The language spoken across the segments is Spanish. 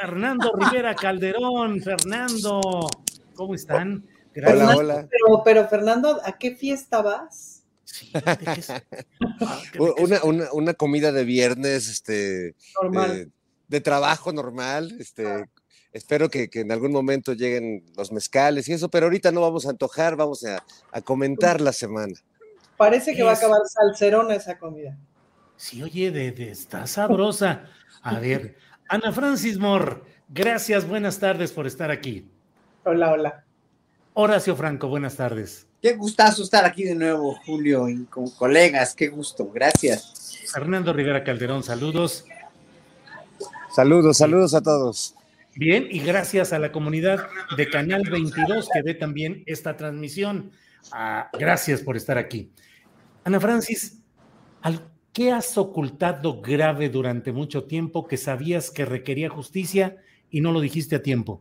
Fernando Rivera Calderón, Fernando, ¿cómo están? Gracias. Hola, hola. Pero, pero, Fernando, ¿a qué fiesta vas? una, una, una, comida de viernes, este, normal. Eh, de trabajo normal, este, espero que, que, en algún momento lleguen los mezcales y eso, pero ahorita no vamos a antojar, vamos a, a comentar la semana. Parece que va a acabar salcerona esa comida. Sí, oye, de, de, está sabrosa. A ver, Ana Francis Moore, gracias, buenas tardes por estar aquí. Hola, hola. Horacio Franco, buenas tardes. Qué gustazo estar aquí de nuevo, Julio, y con colegas, qué gusto, gracias. Fernando Rivera Calderón, saludos. Saludos, saludos a todos. Bien, y gracias a la comunidad de Canal 22 que ve también esta transmisión. Ah, gracias por estar aquí. Ana Francis, al, ¿Qué has ocultado grave durante mucho tiempo que sabías que requería justicia y no lo dijiste a tiempo?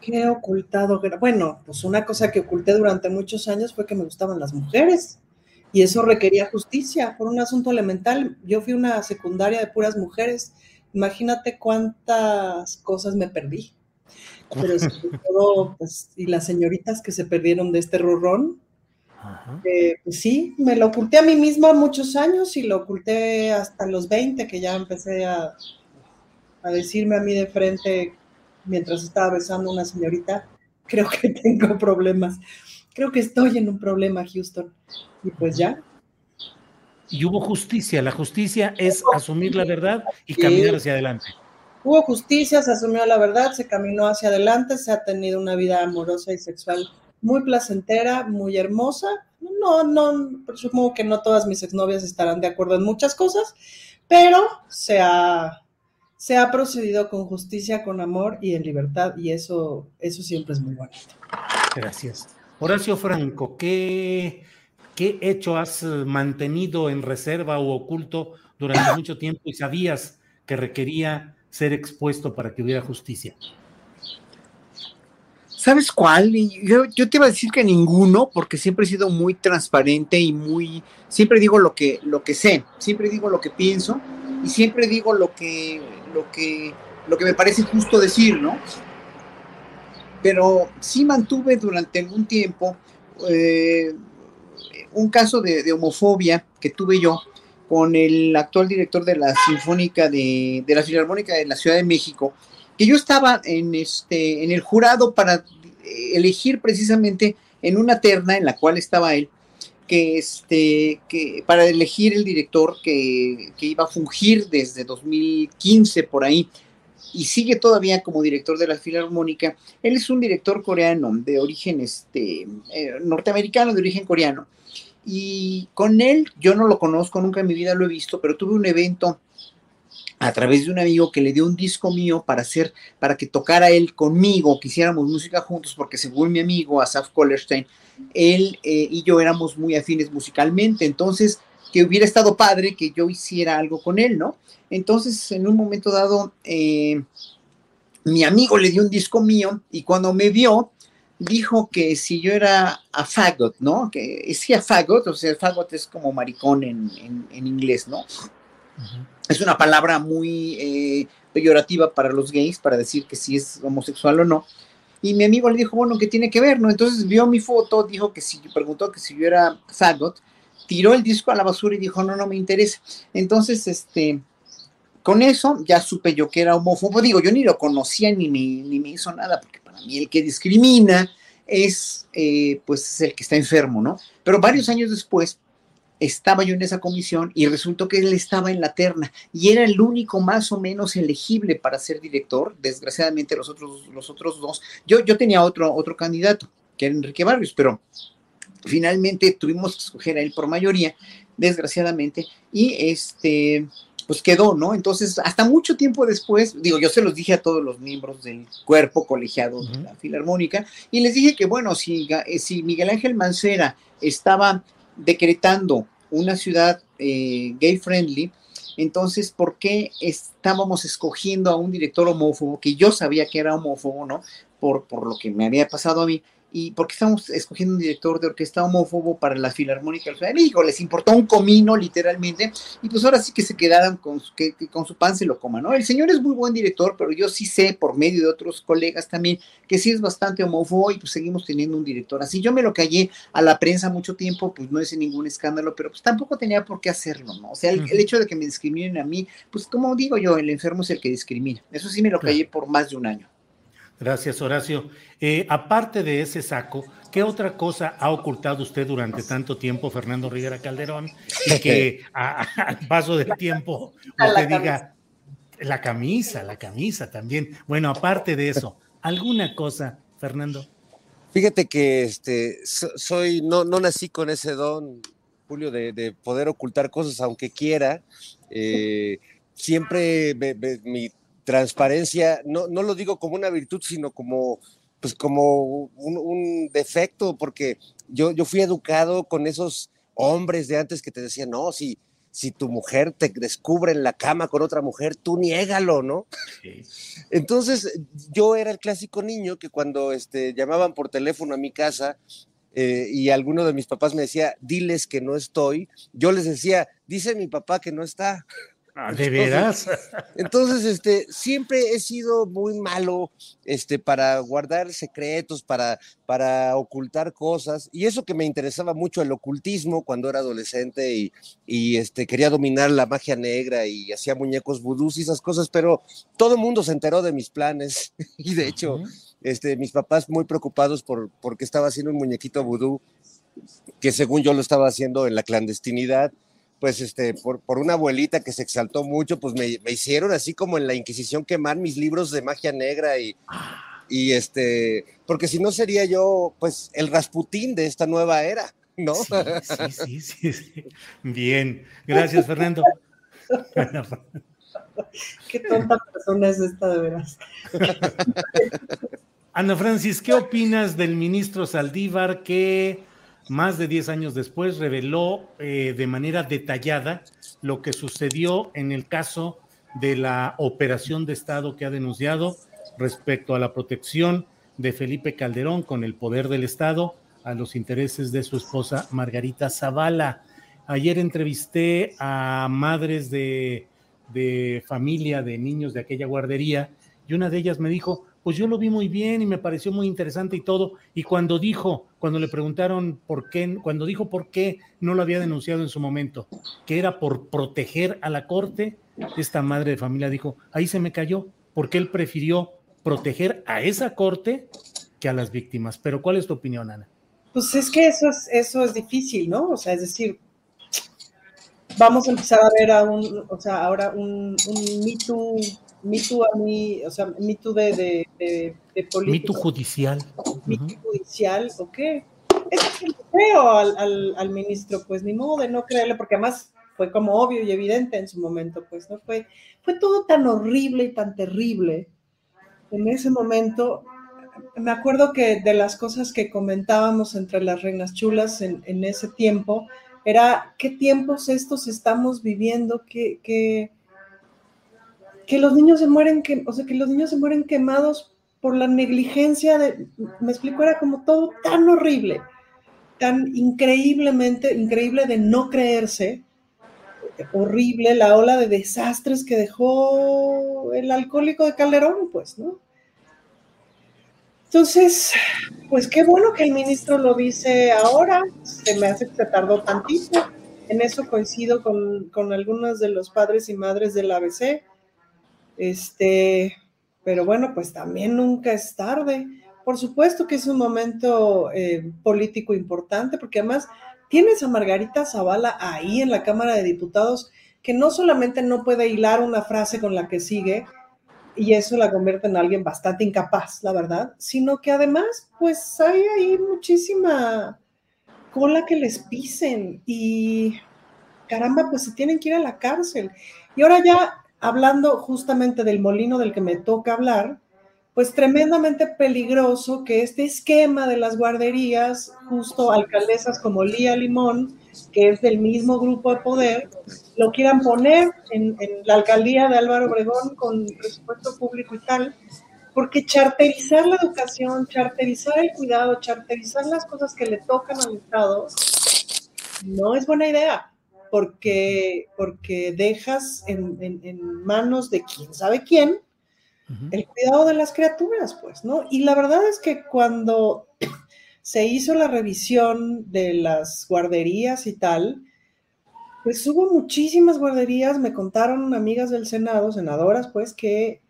¿Qué he ocultado? Bueno, pues una cosa que oculté durante muchos años fue que me gustaban las mujeres y eso requería justicia por un asunto elemental. Yo fui una secundaria de puras mujeres. Imagínate cuántas cosas me perdí. Pero sobre todo, pues, y las señoritas que se perdieron de este rurrón, eh, pues sí, me lo oculté a mí misma muchos años y lo oculté hasta los 20, que ya empecé a, a decirme a mí de frente mientras estaba besando a una señorita, creo que tengo problemas, creo que estoy en un problema, Houston. Y pues ya. Y hubo justicia, la justicia es asumir la verdad y caminar hacia adelante. Hubo justicia, se asumió la verdad, se caminó hacia adelante, se ha tenido una vida amorosa y sexual muy placentera, muy hermosa. No, no, supongo que no todas mis exnovias estarán de acuerdo en muchas cosas, pero se ha, se ha procedido con justicia, con amor y en libertad, y eso, eso siempre es muy bonito. Gracias. Horacio Franco, ¿qué, ¿qué hecho has mantenido en reserva o oculto durante mucho tiempo y sabías que requería ser expuesto para que hubiera justicia? ¿Sabes cuál? Yo, te iba a decir que ninguno, porque siempre he sido muy transparente y muy, siempre digo lo que, lo que sé, siempre digo lo que pienso y siempre digo lo que, lo que, lo que me parece justo decir, ¿no? Pero sí mantuve durante algún tiempo eh, un caso de, de, homofobia que tuve yo con el actual director de la Sinfónica de, de la Filarmónica de la Ciudad de México, que yo estaba en, este, en el jurado para elegir precisamente en una terna en la cual estaba él, que, este, que para elegir el director que, que, iba a fungir desde 2015 por ahí y sigue todavía como director de la Filarmónica. Él es un director coreano de origen este, eh, norteamericano, de origen coreano. Y con él, yo no lo conozco, nunca en mi vida lo he visto, pero tuve un evento a través de un amigo que le dio un disco mío para hacer, para que tocara él conmigo, que hiciéramos música juntos, porque según mi amigo Asaf Kollerstein, él eh, y yo éramos muy afines musicalmente, entonces que hubiera estado padre que yo hiciera algo con él, ¿no? Entonces, en un momento dado, eh, mi amigo le dio un disco mío y cuando me vio, dijo que si yo era a fagot, ¿no? Que decía fagot, o sea, fagot es como maricón en, en inglés, ¿no? Es una palabra muy eh, peyorativa para los gays, para decir que si es homosexual o no. Y mi amigo le dijo, bueno, ¿qué tiene que ver? ¿no? Entonces vio mi foto, dijo que si, preguntó que si yo era Fagot, tiró el disco a la basura y dijo, no, no me interesa. Entonces, este, con eso ya supe yo que era homófobo. Digo, yo ni lo conocía ni me, ni me hizo nada, porque para mí el que discrimina es, eh, pues, el que está enfermo, ¿no? Pero varios años después estaba yo en esa comisión y resultó que él estaba en la terna y era el único más o menos elegible para ser director. Desgraciadamente los otros, los otros dos, yo, yo tenía otro, otro candidato, que era Enrique Barrios, pero finalmente tuvimos que escoger a él por mayoría, desgraciadamente, y este, pues quedó, ¿no? Entonces, hasta mucho tiempo después, digo, yo se los dije a todos los miembros del cuerpo colegiado de la Filarmónica, y les dije que, bueno, si, eh, si Miguel Ángel Mancera estaba decretando una ciudad eh, gay friendly, entonces, ¿por qué estábamos escogiendo a un director homófobo que yo sabía que era homófobo, ¿no? Por, por lo que me había pasado a mí y porque estamos escogiendo un director de orquesta homófobo para la Filarmónica de México, les importó un comino literalmente, y pues ahora sí que se quedaran con su, que, con su pan se lo coman, ¿no? El señor es muy buen director, pero yo sí sé, por medio de otros colegas también, que sí es bastante homófobo y pues seguimos teniendo un director así. Yo me lo callé a la prensa mucho tiempo, pues no es ningún escándalo, pero pues tampoco tenía por qué hacerlo, ¿no? O sea, el, hecho de que me discriminen a mí, pues como digo yo, el enfermo es el que discrimina. Eso sí me lo callé por más de un año. Gracias, Horacio. Eh, aparte de ese saco, ¿qué otra cosa ha ocultado usted durante tanto tiempo, Fernando Rivera Calderón? Y que al paso del tiempo usted diga la camisa, la camisa también. Bueno, aparte de eso, ¿alguna cosa, Fernando? Fíjate que este, soy, no, no nací con ese don, Julio, de, poder ocultar cosas aunque quiera. Eh, siempre mi transparencia, no, no lo digo como una virtud, sino como, pues como un, defecto, porque yo, yo fui educado con esos hombres de antes que te decían, no, si, si tu mujer te descubre en la cama con otra mujer, tú niégalo, ¿no? Entonces, yo era el clásico niño que cuando este, llamaban por teléfono a mi casa eh, y alguno de mis papás me decía, diles que no estoy, yo les decía, dice mi papá que no está. Ah, ¿De veras? Entonces, este, siempre he sido muy malo este, para guardar secretos, para, para ocultar cosas. Y eso que me interesaba mucho el ocultismo cuando era adolescente y, y este, quería dominar la magia negra y hacía muñecos vudús y esas cosas, pero todo el mundo se enteró de mis planes. Y de hecho, este, mis papás muy preocupados por porque estaba haciendo un muñequito vudú que según yo lo estaba haciendo en la clandestinidad pues este, por, por, una abuelita que se exaltó mucho, pues me, me, hicieron así como en la Inquisición quemar mis libros de magia negra y, y este, porque si no sería yo, pues, el Rasputín de esta nueva era, ¿no? Sí, sí, sí, Bien, gracias, Fernando. Qué tonta persona es esta, de veras. Ana Francis, ¿qué opinas del ministro Saldívar que más de 10 años después, reveló eh, de manera detallada lo que sucedió en el caso de la operación de Estado que ha denunciado respecto a la protección de Felipe Calderón con el poder del Estado a los intereses de su esposa Margarita Zavala. Ayer entrevisté a madres de, de familia de niños de aquella guardería y una de ellas me dijo, pues yo lo vi muy bien y me pareció muy interesante y todo. Y cuando dijo, cuando le preguntaron por qué, cuando dijo por qué no lo había denunciado en su momento, que era por proteger a la corte, esta madre de familia dijo, ahí se me cayó, porque él prefirió proteger a esa corte que a las víctimas. Pero ¿cuál es tu opinión, Ana? Pues es que eso es, eso es difícil, ¿no? O sea, es decir, vamos a empezar a ver a un, o sea, ahora un, un Me Me Too a mí, o sea, Me Too de, de, de, Me Too judicial. Me Too judicial, ¿o qué? Es que creo al, al, al, ministro, pues ni modo de no creerle, porque además fue como obvio y evidente en su momento, pues no fue, fue todo tan horrible y tan terrible. En ese momento, me acuerdo que de las cosas que comentábamos entre las reinas chulas en, en ese tiempo, era qué tiempos estos estamos viviendo, que, que, que los niños se mueren, que, o sea, que los niños se mueren quemados por la negligencia de, me explico, era como todo tan horrible, tan increíblemente, increíble de no creerse. horrible la ola de desastres que dejó el alcohólico de Calderón, pues, ¿no? Entonces, pues qué bueno que el ministro lo dice ahora, se me hace que se tardó tantito, en eso coincido con, con algunos de los padres y madres del ABC, este, pero bueno, pues también nunca es tarde. Por supuesto que es un momento eh, político importante, porque además tienes a Margarita Zavala ahí en la Cámara de Diputados, que no solamente no puede hilar una frase con la que sigue, y eso la convierte en alguien bastante incapaz, la verdad, sino que además, pues hay ahí muchísima cola que les pisen y caramba, pues se tienen que ir a la cárcel. Y ahora ya hablando justamente del molino del que me toca hablar, pues tremendamente peligroso que este esquema de las guarderías, justo alcaldesas como Lía Limón, que es del mismo grupo de poder, lo quieran poner en, la alcaldía de Álvaro Obregón con presupuesto público y tal, porque charterizar la educación, charterizar el cuidado, charterizar las cosas que le tocan al Estado, no es buena idea, porque, porque dejas en, en manos de quién sabe quién el cuidado de las criaturas, pues, ¿no? Y la verdad es que cuando se hizo la revisión de las guarderías y tal, pues hubo muchísimas guarderías, me contaron amigas del Senado, senadoras, pues, que,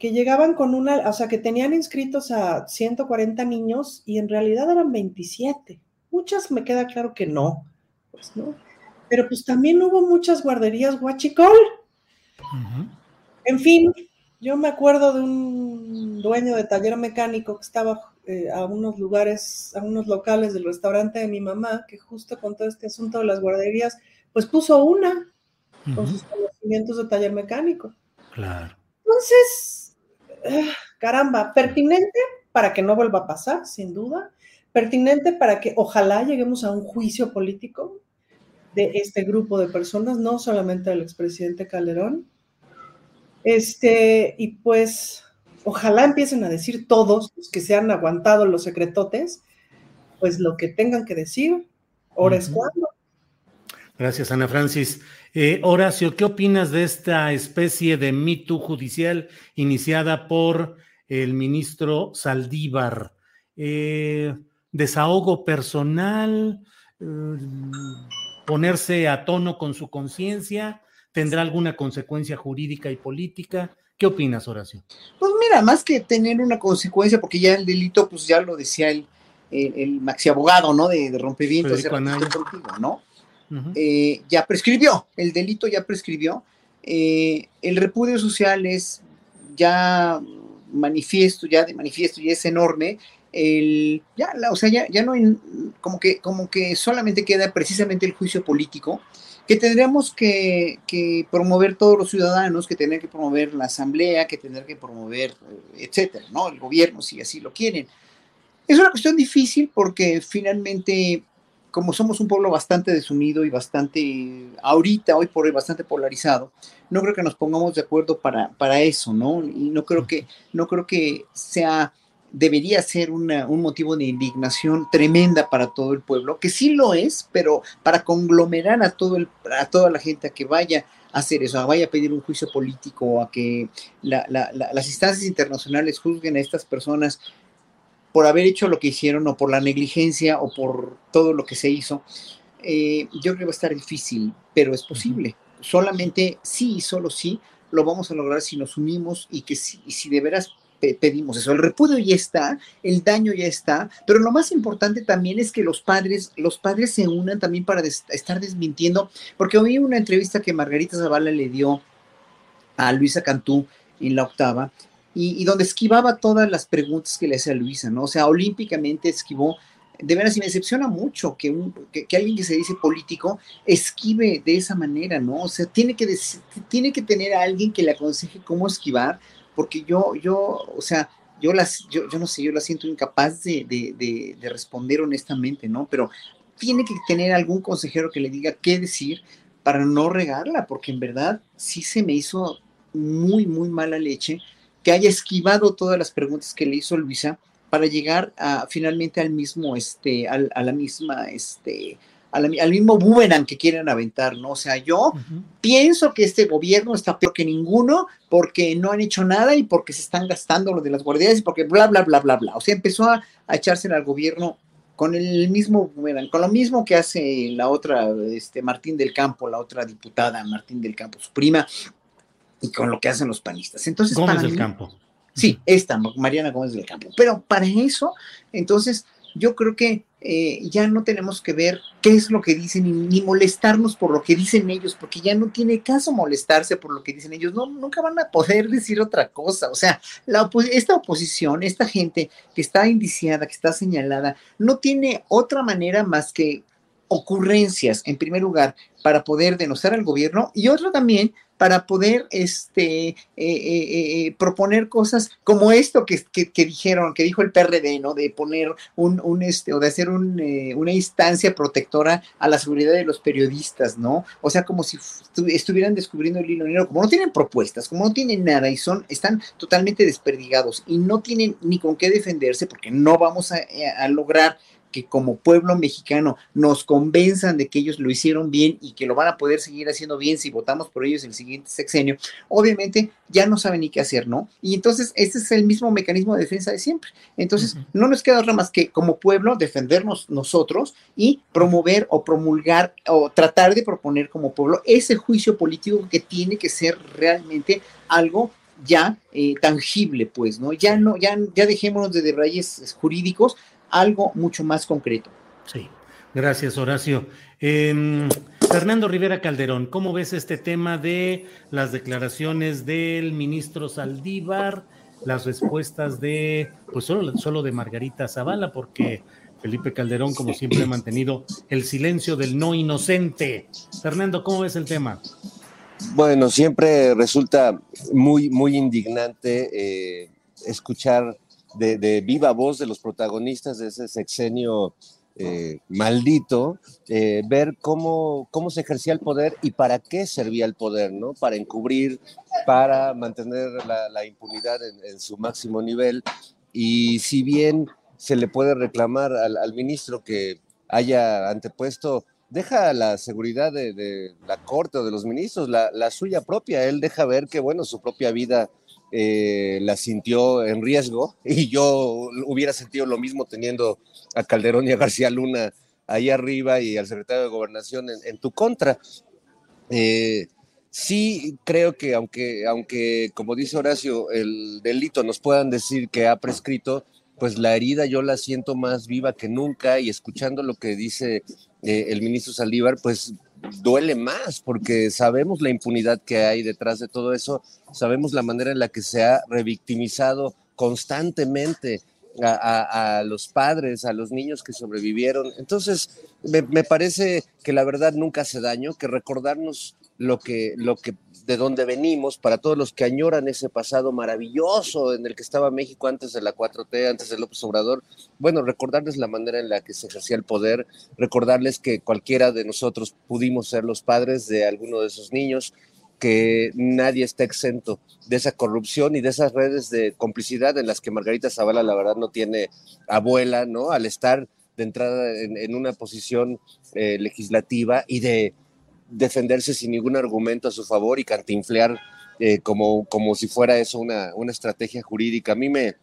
que llegaban con una, o sea, que tenían inscritos a 140 niños y en realidad eran 27. Muchas me queda claro que no, pues, ¿no? Pero pues también hubo muchas guarderías guachicol. En fin, yo me acuerdo de un dueño de taller mecánico que estaba eh, a unos lugares, a unos locales del restaurante de mi mamá, que justo con todo este asunto de las guarderías, pues puso una con sus conocimientos de taller mecánico. Claro. Entonces, ah, caramba, pertinente para que no vuelva a pasar, sin duda. Pertinente para que ojalá lleguemos a un juicio político de este grupo de personas, no solamente del expresidente Calderón, este, y pues ojalá empiecen a decir todos los que se han aguantado los secretotes, pues lo que tengan que decir, ahora es cuando. Gracias, Ana Francis. Eh, Horacio, ¿qué opinas de esta especie de mito judicial iniciada por el ministro Saldívar? Eh, ¿Desahogo personal? Eh, ¿Ponerse a tono con su conciencia? ¿Tendrá alguna consecuencia jurídica y política? ¿Qué opinas, Horacio? Pues mira, más que tener una consecuencia, porque ya el delito, pues ya lo decía el, el, maxi abogado, ¿no? De, de rompimientos, ¿no? Eh, ya prescribió, el delito ya prescribió. Eh, el repudio social es ya manifiesto, ya de manifiesto, y es enorme. El, ya, o sea, ya, ya no, como que, como que solamente queda precisamente el juicio político que tendríamos que, promover todos los ciudadanos, que tener que promover la asamblea, que tener que promover, eh, etcétera, ¿no? El gobierno, si así lo quieren. Es una cuestión difícil porque finalmente, como somos un pueblo bastante desunido y bastante, ahorita, hoy por hoy, bastante polarizado, no creo que nos pongamos de acuerdo para, para eso, ¿no? Y no creo que, no creo que sea debería ser un motivo de indignación tremenda para todo el pueblo, que sí lo es, pero para conglomerar a, todo el, a toda la gente a que vaya a hacer eso, a vaya a pedir un juicio político, a que las instancias internacionales juzguen a estas personas por haber hecho lo que hicieron o por la negligencia o por todo lo que se hizo, eh, yo creo que va a estar difícil, pero es posible. Solamente sí, solo sí, lo vamos a lograr si nos unimos y que si, si de veras pedimos eso. El repudio ya está, el daño ya está, pero lo más importante también es que los padres, los padres se unan también para estar desmintiendo, porque oí una entrevista que Margarita Zavala le dio a Luisa Cantú en la octava, y, donde esquivaba todas las preguntas que le hacía Luisa, ¿no? O sea, olímpicamente esquivó de veras, y me decepciona mucho que, un, que, alguien que se dice político esquive de esa manera, ¿no? O sea, tiene que, tiene que tener a alguien que le aconseje cómo esquivar, porque yo, yo, o sea, yo las, yo, yo no sé, yo la siento incapaz de, de, de, responder honestamente, ¿no? Pero tiene que tener algún consejero que le diga qué decir para no regarla, porque en verdad sí se me hizo muy, muy mala leche que haya esquivado todas las preguntas que le hizo Luisa para llegar a, finalmente al mismo, este, a la misma, este, al, mismo boomerang que quieren aventar, ¿no? O sea, yo pienso que este gobierno está peor que ninguno porque no han hecho nada y porque se están gastando lo de las guardias y porque bla, bla, bla, bla, bla. O sea, empezó a, a echársela al gobierno con el mismo boomerang, con lo mismo que hace la otra, este, Martín del Campo, la otra diputada, Martín del Campo, su prima, y con lo que hacen los panistas. Entonces, Gómez del Campo. Sí, esta, Mariana Gómez del Campo. Pero para eso, entonces, yo creo que eh, ya no tenemos que ver qué es lo que dicen ni, molestarnos por lo que dicen ellos, porque ya no tiene caso molestarse por lo que dicen ellos, no, nunca van a poder decir otra cosa. O sea, la esta oposición, esta gente que está indiciada, que está señalada, no tiene otra manera más que ocurrencias, en primer lugar, para poder denostar al gobierno y otra también para poder este, eh, eh, eh, proponer cosas como esto que, dijeron, que dijo el PRD, ¿no? De poner un, un este, o de hacer un, una instancia protectora a la seguridad de los periodistas, ¿no? O sea, como si estuvieran descubriendo el hilo negro, como no tienen propuestas, como no tienen nada y son, están totalmente desperdigados y no tienen ni con qué defenderse porque no vamos a lograr que como pueblo mexicano nos convenzan de que ellos lo hicieron bien y que lo van a poder seguir haciendo bien si votamos por ellos el siguiente sexenio, obviamente ya no saben ni qué hacer, ¿no? Y entonces este es el mismo mecanismo de defensa de siempre. Entonces no nos queda otra más que como pueblo defendernos nosotros y promover o promulgar o tratar de proponer como pueblo ese juicio político que tiene que ser realmente algo ya eh, tangible, pues, ¿no? Ya no, ya, ya dejémonos de debrayes jurídicos, algo mucho más concreto. Sí, gracias Horacio. Em, Fernando Rivera Calderón, ¿cómo ves este tema de las declaraciones del ministro Saldívar, las respuestas de, pues solo, solo de Margarita Zavala, porque Felipe Calderón, como siempre, ha mantenido el silencio del no inocente. Fernando, ¿cómo ves el tema? Bueno, siempre resulta muy, muy indignante eh, escuchar de, viva voz de los protagonistas de ese sexenio eh, maldito, eh, ver cómo, cómo se ejercía el poder y para qué servía el poder, ¿no? Para encubrir, para mantener la, impunidad en, su máximo nivel. Y si bien se le puede reclamar al, ministro que haya antepuesto, deja la seguridad de, la corte o de los ministros, la, la, suya propia, él deja ver que, bueno, su propia vida eh, la sintió en riesgo y yo hubiera sentido lo mismo teniendo a Calderón y a García Luna ahí arriba y al secretario de Gobernación en, tu contra. Eh, sí creo que aunque, aunque, como dice Horacio, el delito nos puedan decir que ha prescrito, pues la herida yo la siento más viva que nunca y escuchando lo que dice eh, el ministro Saldívar, pues duele más porque sabemos la impunidad que hay detrás de todo eso, sabemos la manera en la que se ha revictimizado constantemente a, los padres, a los niños que sobrevivieron. Entonces, me, parece que la verdad nunca hace daño, que recordarnos lo que, lo que de dónde venimos, para todos los que añoran ese pasado maravilloso en el que estaba México antes de la 4T, antes de López Obrador, bueno, recordarles la manera en la que se ejercía el poder, recordarles que cualquiera de nosotros pudimos ser los padres de alguno de esos niños, que nadie está exento de esa corrupción y de esas redes de complicidad en las que Margarita Zavala la verdad no tiene abuela, ¿no? Al estar de entrada en, una posición eh, legislativa y de defenderse sin ningún argumento a su favor y cantinflear eh, como, como si fuera eso una, una estrategia jurídica. A mí me,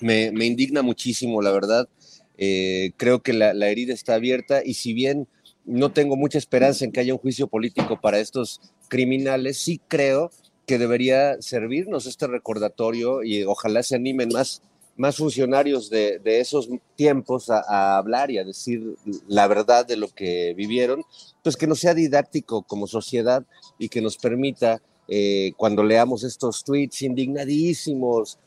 me, indigna muchísimo, la verdad. Eh, creo que la, herida está abierta y si bien no tengo mucha esperanza en que haya un juicio político para estos criminales, sí creo que debería servirnos este recordatorio y ojalá se animen más más funcionarios de, esos tiempos a, hablar y a decir la verdad de lo que vivieron, pues que no sea didáctico como sociedad y que nos permita, eh, cuando leamos estos tweets indignadísimos,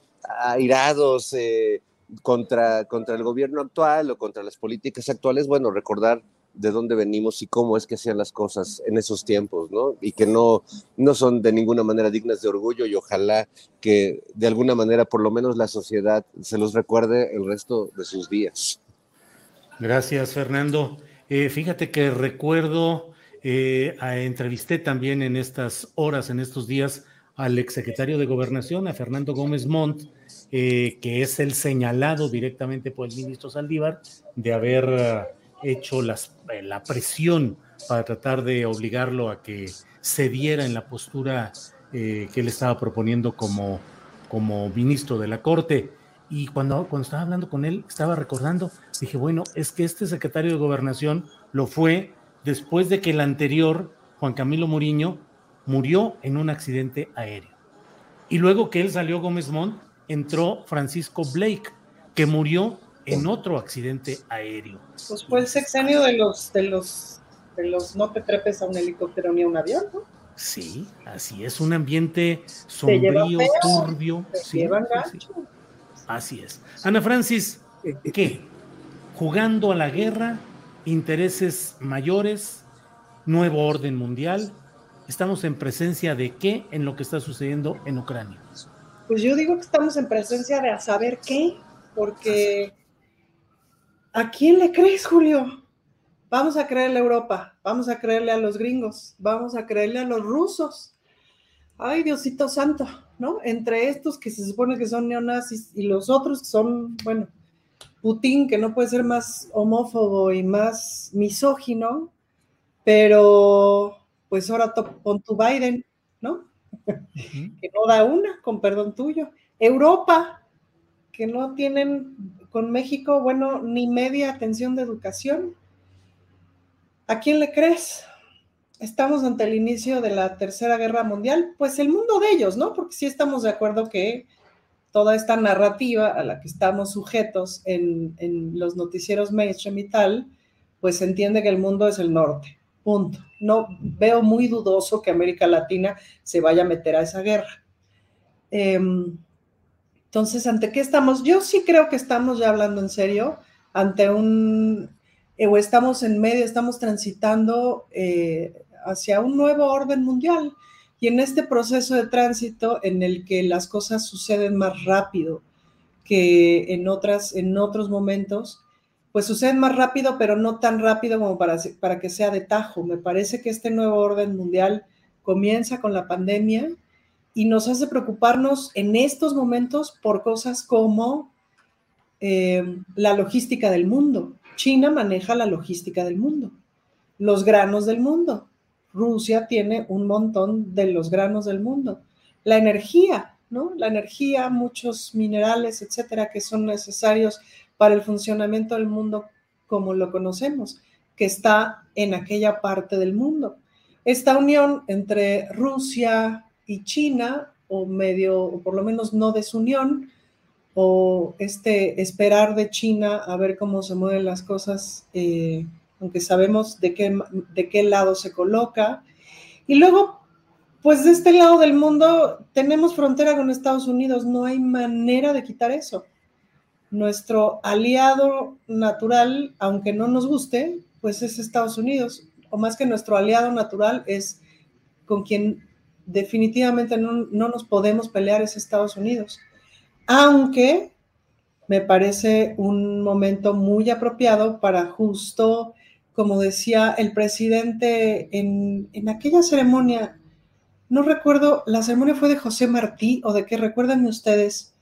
airados eh, contra, contra el gobierno actual o contra las políticas actuales, bueno, recordar de dónde venimos y cómo es que hacían las cosas en esos tiempos, ¿no? Y que no, no son de ninguna manera dignas de orgullo y ojalá que de alguna manera por lo menos la sociedad se los recuerde el resto de sus días. Gracias, Fernando. Eh, fíjate que recuerdo, eh, entrevisté también en estas horas, en estos días, al exsecretario de Gobernación, a Fernando Gómez Montt, eh, que es el señalado directamente por el ministro Saldívar de haber hecho eh, la presión para tratar de obligarlo a que cediera en la postura eh, que él estaba proponiendo como, como ministro de la Corte. Y cuando, cuando estaba hablando con él, estaba recordando, dije, bueno, es que este secretario de gobernación lo fue después de que el anterior, Juan Camilo Muriño, murió en un accidente aéreo. Y luego que él salió Gómez Montt, entró Francisco Blake, que murió en otro accidente aéreo. Pues fue el sexenio de los, de los, de los no te trepes a un helicóptero ni a un avión, ¿no? Sí, así es, un ambiente sombrío, turbio. Sí, Así es. Ana Francis, ¿qué? Jugando a la guerra, intereses mayores, nuevo orden mundial. ¿Estamos en presencia de qué en lo que está sucediendo en Ucrania? Pues yo digo que estamos en presencia de a saber qué, porque ¿a quién le crees, Julio? Vamos a creerle a Europa, vamos a creerle a los gringos, vamos a creerle a los rusos. Ay, Diosito Santo, ¿no? Entre estos que se supone que son neonazis y los otros que son, bueno, Putin, que no puede ser más homófobo y más misógino, pero pues ahora con tu Biden, ¿no? que no da una, con perdón tuyo. Europa, que no tienen con México, bueno, ni media atención de educación. ¿A quién le crees? Estamos ante el inicio de la Tercera Guerra Mundial, pues el mundo de ellos, ¿no? Porque sí estamos de acuerdo que toda esta narrativa a la que estamos sujetos en, los noticieros mainstream y tal, pues entiende que el mundo es el norte, punto. No veo muy dudoso que América Latina se vaya a meter a esa guerra. Em, entonces, ¿ante qué estamos? Yo sí creo que estamos ya hablando en serio, ante un eh, o estamos en medio, estamos transitando eh, hacia un nuevo orden mundial. Y en este proceso de tránsito en el que las cosas suceden más rápido que en, otras, en otros momentos, pues suceden más rápido, pero no tan rápido como para, para que sea de tajo. Me parece que este nuevo orden mundial comienza con la pandemia y nos hace preocuparnos en estos momentos por cosas como eh, la logística del mundo. China maneja la logística del mundo, los granos del mundo. Rusia tiene un montón de los granos del mundo. La energía, ¿no? La energía, muchos minerales, etcétera, que son necesarios para el funcionamiento del mundo como lo conocemos, que está en aquella parte del mundo. Esta unión entre Rusia y China, o medio, o por lo menos no desunión, o este esperar de China a ver cómo se mueven las cosas, eh, aunque sabemos de qué, de qué lado se coloca. Y luego, pues de este lado del mundo tenemos frontera con Estados Unidos, no hay manera de quitar eso. Nuestro aliado natural, aunque no nos guste, pues es Estados Unidos, o más que nuestro aliado natural es con quien definitivamente no, no nos podemos pelear, es Estados Unidos. Aunque me parece un momento muy apropiado para justo, como decía el presidente en, aquella ceremonia, no recuerdo, la ceremonia fue de José Martí o de qué recuerdan ustedes,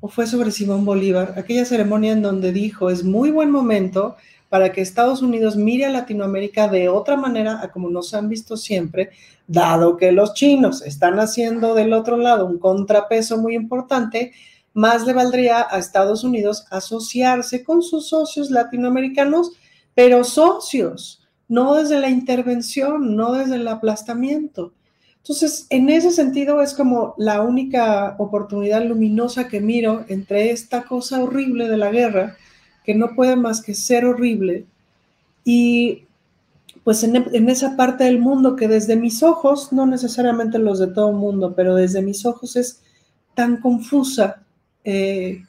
o fue sobre Simón Bolívar, aquella ceremonia en donde dijo, es muy buen momento para que Estados Unidos mire a Latinoamérica de otra manera a como nos han visto siempre, dado que los chinos están haciendo del otro lado un contrapeso muy importante más le valdría a Estados Unidos asociarse con sus socios latinoamericanos, pero socios, no desde la intervención, no desde el aplastamiento. Entonces, en ese sentido es como la única oportunidad luminosa que miro entre esta cosa horrible de la guerra, que no puede más que ser horrible, y pues en, en, esa parte del mundo que desde mis ojos, no necesariamente los de todo el mundo, pero desde mis ojos es tan confusa eh,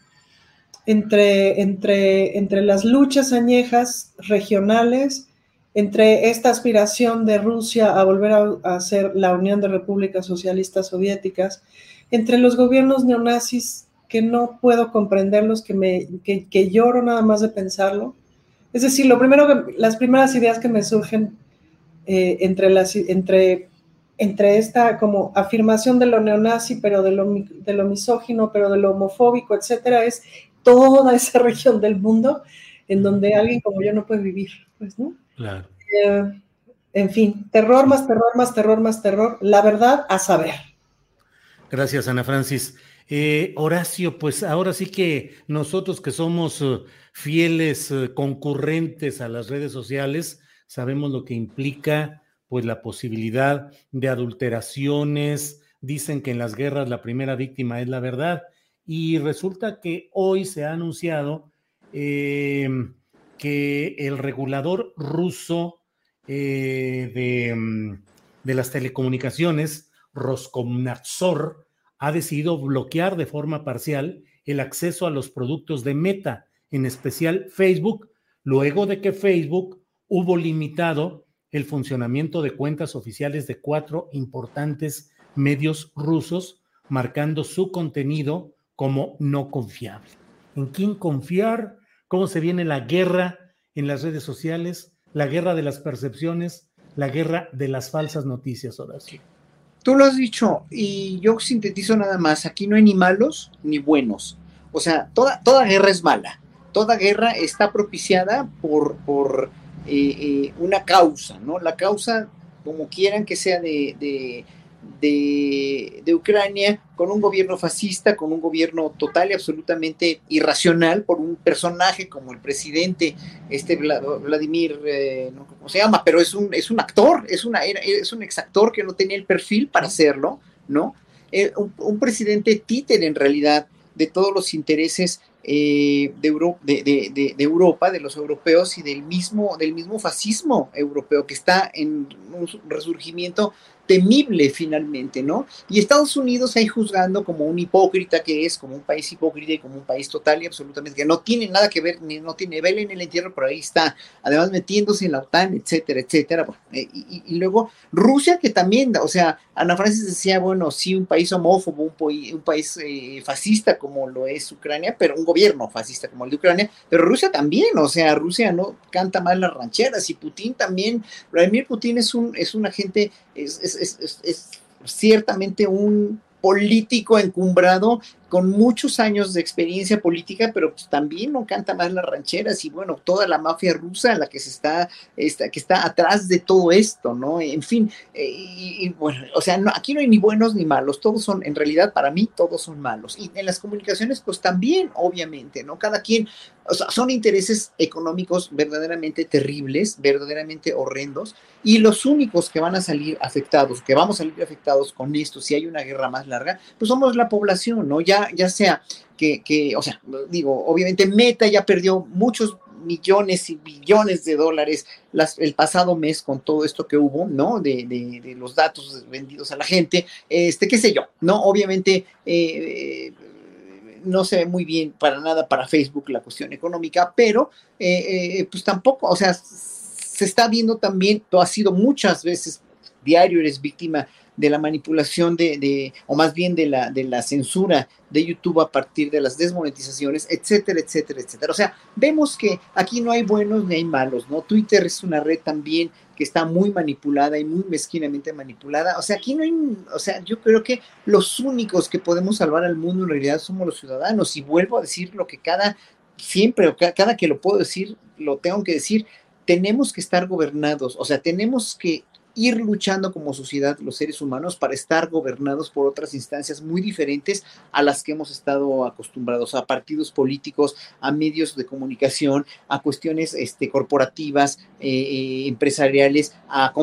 entre, entre, entre las luchas añejas regionales, entre esta aspiración de Rusia a volver a, a ser la Unión de Repúblicas Socialistas Soviéticas, entre los gobiernos neonazis que no puedo comprenderlos, que, me, que, que lloro nada más de pensarlo. Es decir, lo primero que, las primeras ideas que me surgen eh, entre, las, entre entre esta como afirmación de lo neonazi, pero de lo, de lo misógino, pero de lo homofóbico, etcétera, es toda esa región del mundo en donde alguien como yo no puede vivir, pues, ¿no? Claro. Eh, en fin, terror más terror más terror más terror, la verdad a saber. Gracias, Ana Francis. Eh, Horacio, pues ahora sí que nosotros que somos eh, fieles concurrentes a las redes sociales, sabemos lo que implica pues la posibilidad de adulteraciones, dicen que en las guerras la primera víctima es la verdad. Y resulta que hoy se ha anunciado em, que el regulador ruso eh, de, mm, de, las telecomunicaciones, Roskomnadzor, ha decidido bloquear de forma parcial el acceso a los productos de Meta, en especial Facebook, luego de que Facebook hubo limitado el funcionamiento de cuentas oficiales de cuatro importantes medios rusos, marcando su contenido como no confiable. ¿En quién confiar? ¿Cómo se viene la guerra en las redes sociales? La guerra de las percepciones, la guerra de las falsas noticias, Horacio. Tú lo has dicho y yo sintetizo nada más, aquí no hay ni malos ni buenos. O sea, toda, toda guerra es mala. Toda guerra está propiciada por, por eh, eh, una causa, ¿no? La causa, como quieran que sea de, de de, Ucrania con un gobierno fascista, con un gobierno total y absolutamente irracional por un personaje como el presidente, este Vladimir, eh, no cómo se llama, pero es un, es un actor, es, una, es un exactor que no tenía el perfil para hacerlo, ¿no? Eh, un, presidente títer en realidad de todos los intereses eh, de, de, de, Europa, de los europeos y del mismo, del mismo fascismo europeo que está en un resurgimiento temible finalmente, ¿no? Y Estados Unidos ahí juzgando como un hipócrita que es, como un país hipócrita y como un país total y absolutamente que no tiene nada que ver, ni no tiene vela en el entierro, pero ahí está, además metiéndose en la OTAN, etcétera, etcétera. Eh, y, luego Rusia que también, o sea, Ana Francis decía, bueno, sí, un país homófobo, un, país eh, fascista como lo es Ucrania, pero un gobierno fascista como el de Ucrania, pero Rusia también, o sea, Rusia no canta mal las rancheras y Putin también, Vladimir Putin es un, es un agente, es, ciertamente un político encumbrado con muchos años de experiencia política, pero pues también no canta más las rancheras y bueno, toda la mafia rusa, la que se está, está que está atrás de todo esto, ¿no? En fin, eh, y, bueno, o sea, aquí no hay ni buenos ni malos, todos son, en realidad para mí todos son malos. Y en las comunicaciones, pues también, obviamente, ¿no? Cada quien, o sea, son intereses económicos verdaderamente terribles, verdaderamente horrendos, y los únicos que van a salir afectados, que vamos a salir afectados con esto, si hay una guerra más larga, pues somos la población, ¿no? Ya ya, sea que, o sea, digo, obviamente Meta ya perdió muchos millones y billones de dólares el pasado mes con todo esto que hubo, ¿no? De, los datos vendidos a la gente, este, qué sé yo, ¿no? Obviamente, eh, no se ve muy bien para nada para Facebook la cuestión económica, pero eh, eh, pues tampoco, o sea, se está viendo también, tú has sido muchas veces diario, eres víctima de la manipulación de, o más bien de la, de la censura de YouTube a partir de las desmonetizaciones, etcétera, etcétera, etcétera. O sea, vemos que aquí no hay buenos ni hay malos, ¿no? Twitter es una red también que está muy manipulada y muy mezquinamente manipulada. O sea, aquí no hay, o sea, yo creo que los únicos que podemos salvar al mundo en realidad somos los ciudadanos. Y vuelvo a decir lo que cada, siempre, cada que lo puedo decir, lo tengo que decir, tenemos que estar gobernados, o sea, tenemos que ir luchando como sociedad los seres humanos para estar gobernados por otras instancias muy diferentes a las que hemos estado acostumbrados, a partidos políticos, a medios de comunicación, a cuestiones este, corporativas, eh, eh, empresariales, a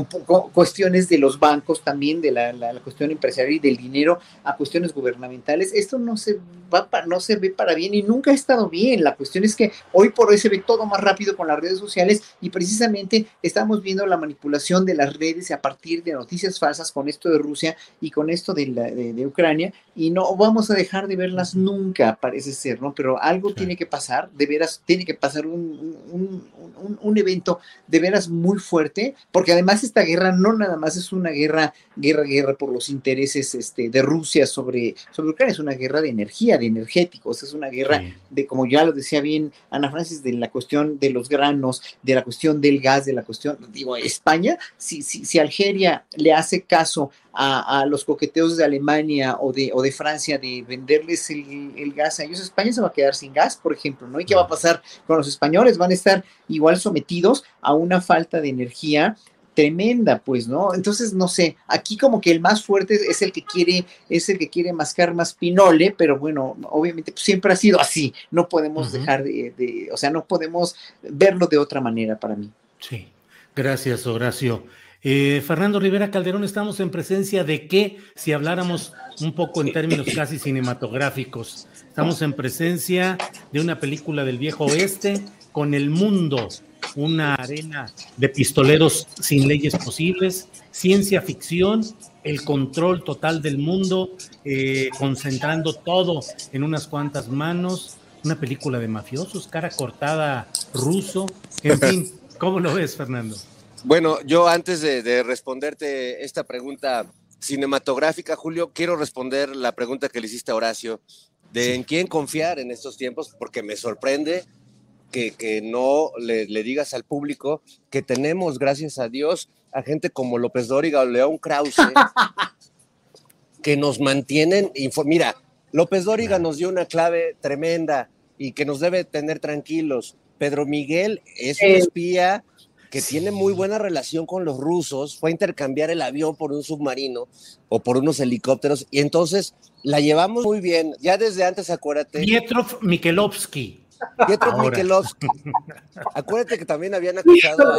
cuestiones de los bancos también, de la, cuestión empresarial y del dinero, a cuestiones gubernamentales. Esto no se, va no se ve para bien y nunca ha estado bien. La cuestión es que hoy por hoy se ve todo más rápido con las redes sociales y precisamente estamos viendo la manipulación de las redes a partir de noticias falsas con esto de Rusia y con esto de, de, Ucrania y no vamos a dejar de verlas nunca, parece ser, ¿no? Pero algo tiene que pasar, de veras, tiene que pasar un, un, un, evento de veras muy fuerte, porque además esta guerra no nada más es una guerra, guerra, guerra por los intereses este, de Rusia sobre, sobre Ucrania, es una guerra de energía, de energéticos, es una guerra de, como ya lo decía bien Ana Francis, de la cuestión de los granos, de la cuestión del gas, de la cuestión, digo, España, si, si, si Algeria le hace caso a, los coqueteos de Alemania o de, o de Francia de venderles el, gas a ellos, España se va a quedar sin gas, por ejemplo, ¿no? ¿Y qué va a pasar con los españoles? Van a estar igual sometidos a una falta de energía tremenda, pues, ¿no? Entonces, no sé, aquí como que el más fuerte es el que quiere, es el que quiere mascar más pinole, pero bueno, obviamente pues, siempre ha sido así, no podemos dejar de, o sea, no podemos verlo de otra manera para mí. Sí, gracias, Horacio. Eh, Fernando Rivera Calderón, estamos en presencia de qué, si habláramos un poco en términos casi cinematográficos, estamos en presencia de una película del viejo oeste con el mundo una arena de pistoleros sin leyes posibles, ciencia ficción, el control total del mundo, eh, concentrando todo en unas cuantas manos, una película de mafiosos, cara cortada ruso, en fin, ¿cómo lo ves, Fernando? Bueno, yo antes de, responderte esta pregunta cinematográfica, Julio, quiero responder la pregunta que le hiciste a Horacio, de en quién confiar en estos tiempos, porque me sorprende que, no le, digas al público que tenemos, gracias a Dios, a gente como López Dóriga o León Krause, que nos mantienen Mira, López Dóriga nos dio una clave tremenda y que nos debe tener tranquilos. Pedro Miguel es un espía que tiene muy buena relación con los rusos, fue a intercambiar el avión por un submarino o por unos helicópteros y entonces la llevamos muy bien. Ya desde antes, acuérdate. Pietrov Mikelovsky. Pietro Mikelovsky. Acuérdate que también habían acusado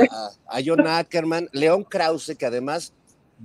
a, John Ackerman, León Krause, que además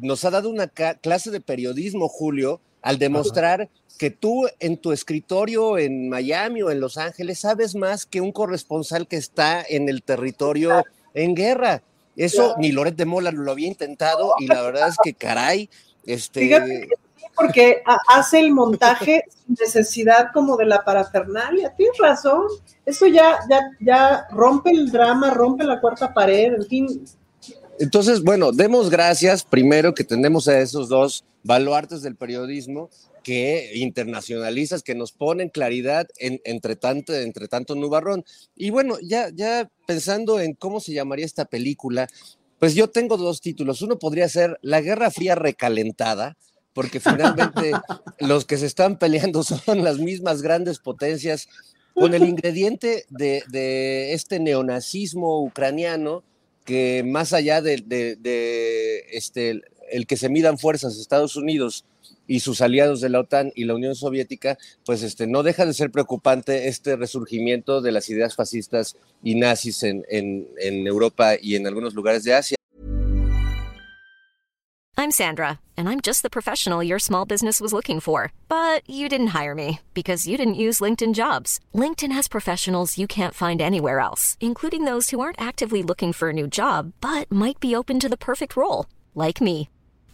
nos ha dado una clase de periodismo, Julio, al demostrar que tú en tu escritorio en Miami o en Los Ángeles sabes más que un corresponsal que está en el territorio en guerra. Eso ni Loret de Mola lo había intentado y la verdad es que caray, este porque hace el montaje sin necesidad como de la parafernalia. Tienes razón. Eso ya, ya, ya rompe el drama, rompe la cuarta pared, en fin. Entonces, bueno, demos gracias primero que tenemos a esos dos baluartes del periodismo que internacionalistas que nos ponen claridad en, entre, tanto, entre tanto nubarrón. Y bueno, ya, ya pensando en cómo se llamaría esta película, pues yo tengo dos títulos. Uno podría ser La Guerra Fría Recalentada, porque finalmente los que se están peleando son las mismas grandes potencias con el ingrediente de, este neonazismo ucraniano que más allá de, este, el que se midan fuerzas Estados Unidos y sus aliados de la OTAN y la Unión Soviética, pues este, no deja de ser preocupante este resurgimiento de las ideas fascistas y nazis en, en, en Europa y en algunos lugares de Asia. I'm Sandra, and I'm just the professional your small business was looking for. But you didn't hire me because you didn't use LinkedIn jobs. LinkedIn has professionals you can't find anywhere else, including those who aren't actively looking for a new job but might be open to the perfect role, like me.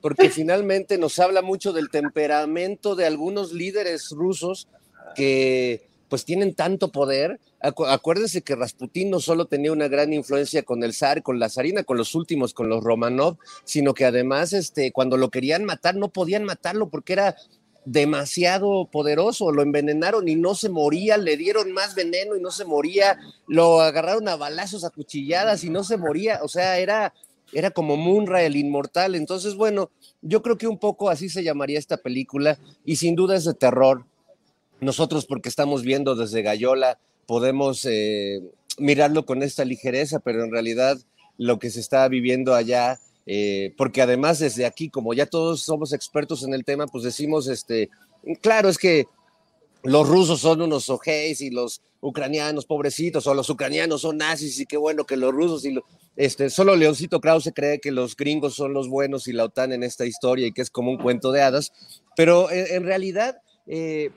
porque finalmente nos habla mucho del temperamento de algunos líderes rusos que pues tienen tanto poder. acuérdense que Rasputín no solo tenía una gran influencia con el zar, con la zarina, con los últimos, con los Romanov, sino que además este, cuando lo querían matar no podían matarlo porque era demasiado poderoso, lo envenenaron y no se moría, le dieron más veneno y no se moría, lo agarraron a balazos, a cuchilladas y no se moría, o sea, era era como Munra el inmortal. Entonces, bueno, yo creo que un poco así se llamaría esta película y sin duda es de terror. Nosotros, porque estamos viendo desde Gallola, podemos eh, mirarlo con esta ligereza, pero en realidad lo que se está viviendo allá, eh, porque además desde aquí, como ya todos somos expertos en el tema, pues decimos, este, claro, es que los rusos son unos ojeis y los ucranianos pobrecitos, o los ucranianos son nazis y qué bueno que los rusos y este, solo Leoncito Krause cree que los gringos son los buenos y la OTAN en esta historia y que es como un cuento de hadas, pero en, realidad, eh,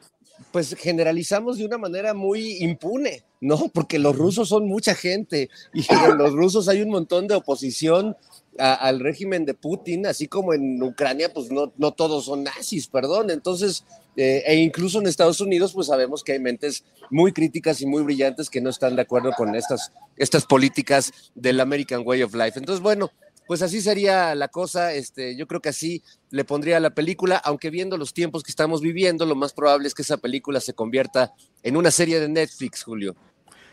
pues generalizamos de una manera muy impune, ¿no? Porque los rusos son mucha gente y en los rusos hay un montón de oposición al régimen de Putin, así como en Ucrania, pues no, no todos son nazis, perdón. Entonces, eh, e incluso en Estados Unidos, pues sabemos que hay mentes muy críticas y muy brillantes que no están de acuerdo con estas, estas políticas del American Way of Life. Entonces, bueno, pues así sería la cosa. Este, yo creo que así le pondría la película, aunque viendo los tiempos que estamos viviendo, lo más probable es que esa película se convierta en una serie de Netflix, Julio.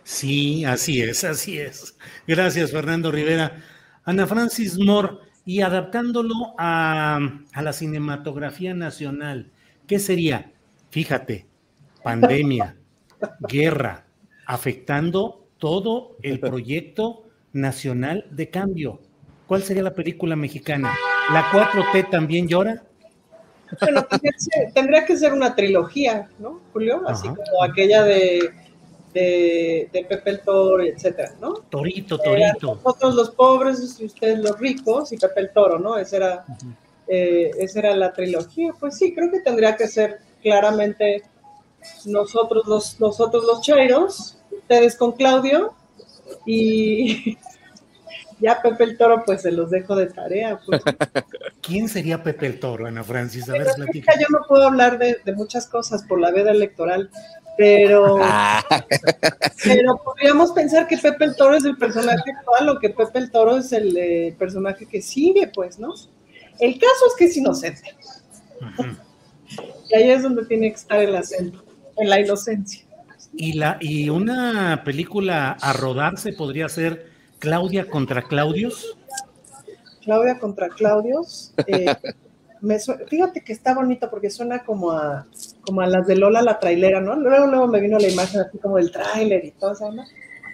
Sí, así es, así es. Gracias, Fernando Rivera. Ana Francis Moore, y adaptándolo a, a la cinematografía nacional, ¿qué sería? Fíjate, pandemia, guerra, afectando todo el proyecto nacional de cambio. ¿Cuál sería la película mexicana? ¿La 4T también llora? Bueno, tendría que ser una trilogía, ¿no, Julio? Así como aquella de de, Pepe el Toro, etcétera, ¿no? Torito, Torito. nosotros los pobres y ustedes los ricos y Pepe el Toro, ¿no? Esa era, eh, esa era la trilogía. Pues sí, creo que tendría que ser claramente nosotros los, nosotros los chairos, ustedes con Claudio y ya Pepe el Toro, pues se los dejo de tarea. Pues. ¿Quién sería Pepe el Toro, Ana Francis? A ver, yo no puedo hablar de, de, muchas cosas por la veda electoral, pero, ah. pero podríamos pensar que Pepe el Toro es el personaje actual o que Pepe el Toro es el eh, personaje que sigue, pues, ¿no? El caso es que es inocente. Y ahí es donde tiene que estar el acento, en la inocencia. Y, la, y una película a rodarse podría ser Claudia contra Claudios. Claudia contra Claudios. Eh, fíjate que está bonito porque suena como a, como a las de Lola la trailera, ¿no? Luego, luego me vino la imagen así como del tráiler y todo eso, ¿no?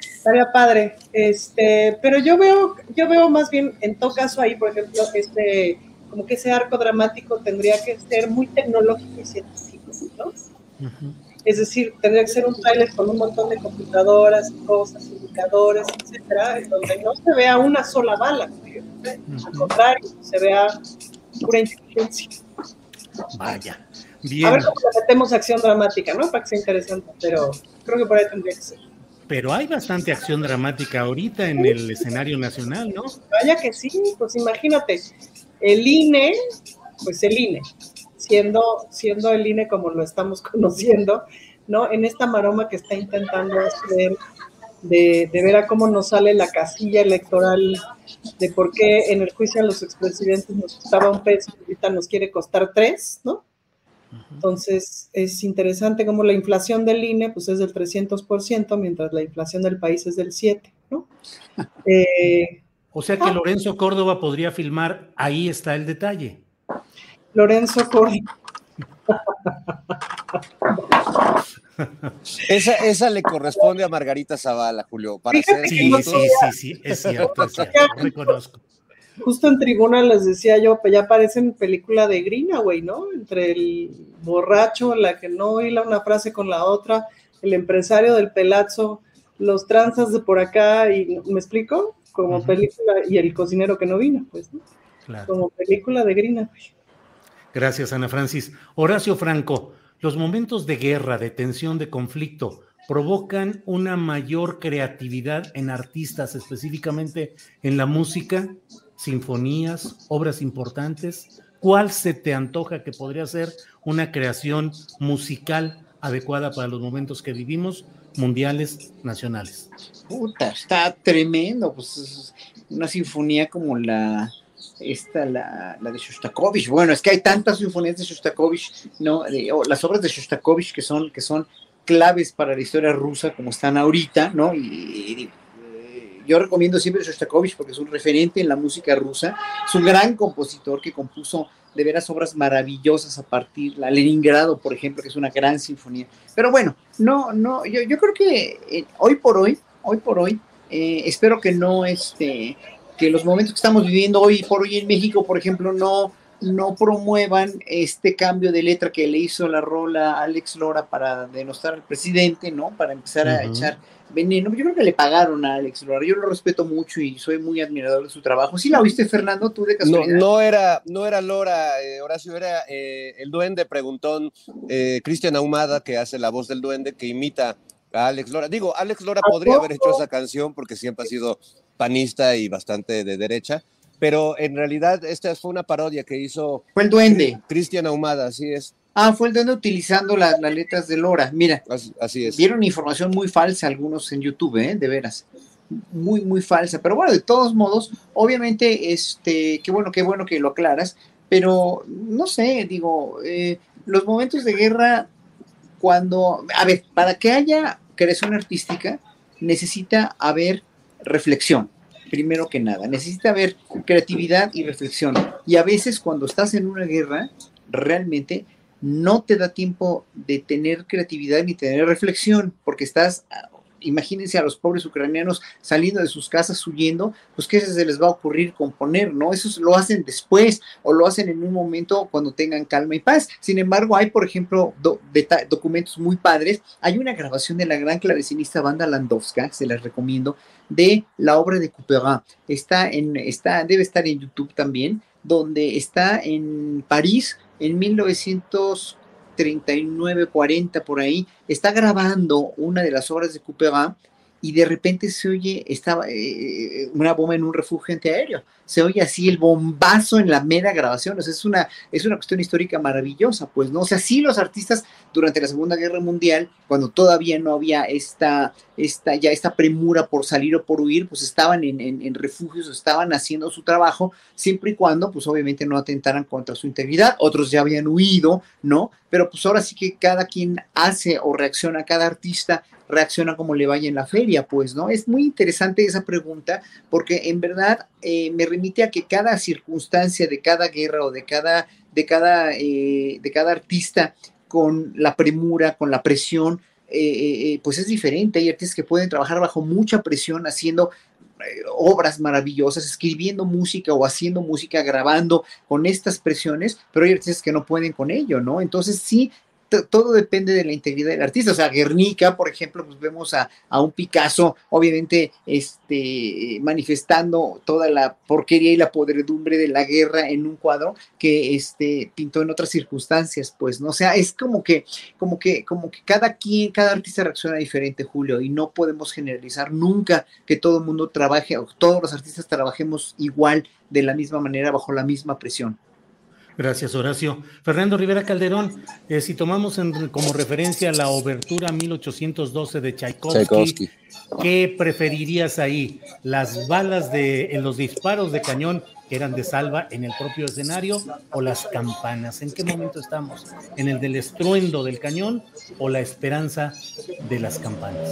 Estaría padre. Este, pero yo veo, yo veo más bien, en todo caso ahí, por ejemplo, este, como que ese arco dramático tendría que ser muy tecnológico y científico, ¿no? Es decir, tendría que ser un tráiler con un montón de computadoras, cosas, indicadores, etcétera, en donde no se vea una sola bala, al contrario, se vea pura inteligencia. Vaya. Bien. A ver cómo le metemos acción dramática, ¿no? Para que sea interesante, pero creo que por ahí tendría que ser. Pero hay bastante acción dramática ahorita en el escenario nacional, ¿no? Vaya que sí, pues imagínate, el INE, pues el INE, siendo, siendo el INE como lo estamos conociendo, ¿no? En esta maroma que está intentando hacer de, de ver a cómo nos sale la casilla electoral de por qué en el juicio a los expresidentes nos costaba un peso y ahorita nos quiere costar tres, ¿no? Entonces, es interesante cómo la inflación del INE pues, es del 300%, mientras la inflación del país es del 7%, ¿no? Eh, o sea que ah. Lorenzo Córdoba podría filmar, ahí está el detalle. Lorenzo Córdoba. esa, esa le corresponde a Margarita Zavala, Julio. Para ser sí, sí, sí, sí, es cierto, es cierto, reconozco. Justo en tribuna les decía yo, pues ya parecen película de Grina, güey, ¿no? Entre el borracho, la que no hila una frase con la otra, el empresario del pelazo, los tranzas de por acá, y ¿me explico? Como película, y el cocinero que no vino, pues, ¿no? Como película de Grina, güey. Gracias, Ana Francis. Horacio Franco, los momentos de guerra, de tensión, de conflicto, provocan una mayor creatividad en artistas, específicamente en la música, sinfonías, obras importantes. ¿Cuál se te antoja que podría ser una creación musical adecuada para los momentos que vivimos, mundiales, nacionales? Puta, está tremendo. Pues una sinfonía como la esta, la, la, de Shostakovich. Bueno, es que hay tantas sinfonías de Shostakovich, ¿no? las obras de Shostakovich que son, que son claves para la historia rusa como están ahorita, ¿no? Y, yo recomiendo siempre Shostakovich porque es un referente en la música rusa, es un gran compositor que compuso de veras obras maravillosas a partir, la Leningrado, por ejemplo, que es una gran sinfonía. Pero bueno, no, no, yo, yo creo que eh, hoy por hoy, hoy por hoy, eh, espero que no, este, que los momentos que estamos viviendo hoy por hoy en México, por ejemplo, no, no promuevan este cambio de letra que le hizo la rola Alex Lora para denostar al presidente, ¿no? Para empezar a echar veneno. Yo creo que le pagaron a Alex Lora. Yo lo respeto mucho y soy muy admirador de su trabajo. ¿Sí la oíste, Fernando? ¿Tú de casualidad? No, no era, no era Lora, eh, Horacio, era eh, el duende preguntón, eh, Cristian Ahumada, que hace la voz del duende, que imita a Alex Lora. Digo, Alex Lora podría haber hecho esa canción porque siempre ha sido panista y bastante de derecha, pero en realidad esta fue una parodia que hizo. Fue el duende. Cristian Ahumada, así es. Ah, fue el duende utilizando las letras de Lora. Mira, así, es. Vieron información muy falsa algunos en YouTube, ¿eh? de veras. Muy, muy falsa. Pero bueno, de todos modos, obviamente, este, qué bueno, qué bueno que lo aclaras. Pero no sé, digo, eh, los momentos de guerra, cuando. A ver, para que haya creación artística, necesita haber reflexión primero que nada. Necesita haber creatividad y reflexión. Y a veces cuando estás en una guerra, realmente no te da tiempo de tener creatividad ni tener reflexión, porque estás imagínense a los pobres ucranianos saliendo de sus casas huyendo, pues qué se les va a ocurrir componer, ¿no? Eso lo hacen después o lo hacen en un momento cuando tengan calma y paz. Sin embargo, hay, por ejemplo, documentos muy padres. Hay una grabación de la gran clavecinista banda Landowska, se las recomiendo, de la obra de Couperin. Está en, está, debe estar en YouTube también, donde está en París en 1940 39, 40 por ahí, está grabando una de las obras de Couperin y de repente se oye, estaba eh, una bomba en un refugio antiaéreo, se oye así el bombazo en la mera grabación, o sea, es una, es una cuestión histórica maravillosa, pues, ¿no? O sea, sí los artistas durante la Segunda Guerra Mundial, cuando todavía no había esta, esta, ya esta premura por salir o por huir, pues estaban en, refugios, estaban haciendo su trabajo, siempre y cuando, pues obviamente no atentaran contra su integridad, otros ya habían huido, ¿no? Pero pues ahora sí que cada quien hace o reacciona, cada artista reacciona como le vaya en la feria, pues, ¿no? Es muy interesante esa pregunta porque en verdad eh, me remite a que cada circunstancia de cada guerra o de cada, de cada, eh, de cada artista con la premura, con la presión, eh, pues es diferente. Hay artistas que pueden trabajar bajo mucha presión haciendo obras maravillosas, escribiendo música o haciendo música, grabando con estas presiones, pero hay artistas que no pueden con ello, ¿no? Entonces sí, todo depende de la integridad del artista. O sea, Guernica, por ejemplo, pues vemos a, un Picasso, obviamente, este, manifestando toda la porquería y la podredumbre de la guerra en un cuadro que este, pintó en otras circunstancias, pues, ¿no? O sea, es como que, como que, como que cada quien, cada artista reacciona diferente, Julio, y no podemos generalizar nunca que todo el mundo trabaje, o todos los artistas trabajemos igual, de la misma manera, bajo la misma presión. Gracias, Horacio. Fernando Rivera Calderón, eh, si tomamos como referencia la obertura 1812 de Tchaikovsky, ¿qué preferirías ahí? ¿Las balas de en los disparos de cañón que eran de salva en el propio escenario o las campanas? ¿En qué momento estamos? ¿En el del estruendo del cañón o la esperanza de las campanas?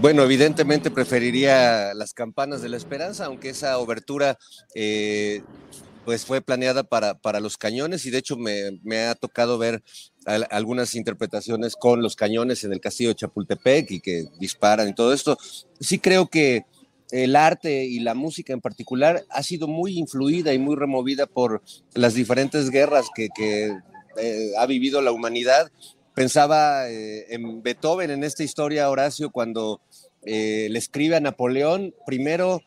Bueno, evidentemente preferiría las campanas de la esperanza, aunque esa obertura eh, pues fue planeada para, para los cañones y de hecho me, me ha tocado ver algunas interpretaciones con los cañones en el castillo de Chapultepec y que disparan y todo esto. Sí creo que el arte y la música en particular ha sido muy influida y muy removida por las diferentes guerras que, eh, ha vivido la humanidad. Pensaba eh, en Beethoven en esta historia, Horacio, cuando eh, le escribe a Napoleón, primero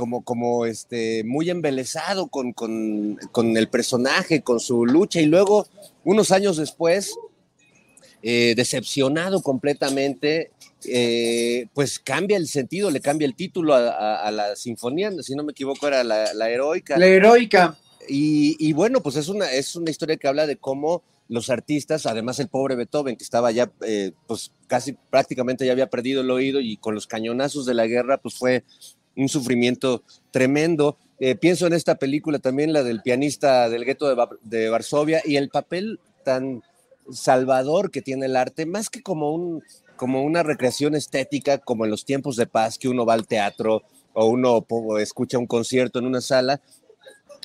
como, como este, muy embelesado con, con, con, el personaje, con su lucha, y luego, unos años después, eh, decepcionado completamente, eh, pues cambia el sentido, le cambia el título a, la sinfonía, si no me equivoco, era la, la heroica. La heroica. Y, y, bueno, pues es una, es una historia que habla de cómo los artistas, además el pobre Beethoven, que estaba ya, eh, pues casi prácticamente ya había perdido el oído y con los cañonazos de la guerra, pues fue un sufrimiento tremendo. Eh, pienso en esta película también, la del pianista del gueto de, Varsovia, y el papel tan salvador que tiene el arte, más que como, un, como una recreación estética, como en los tiempos de paz, que uno va al teatro o uno escucha un concierto en una sala.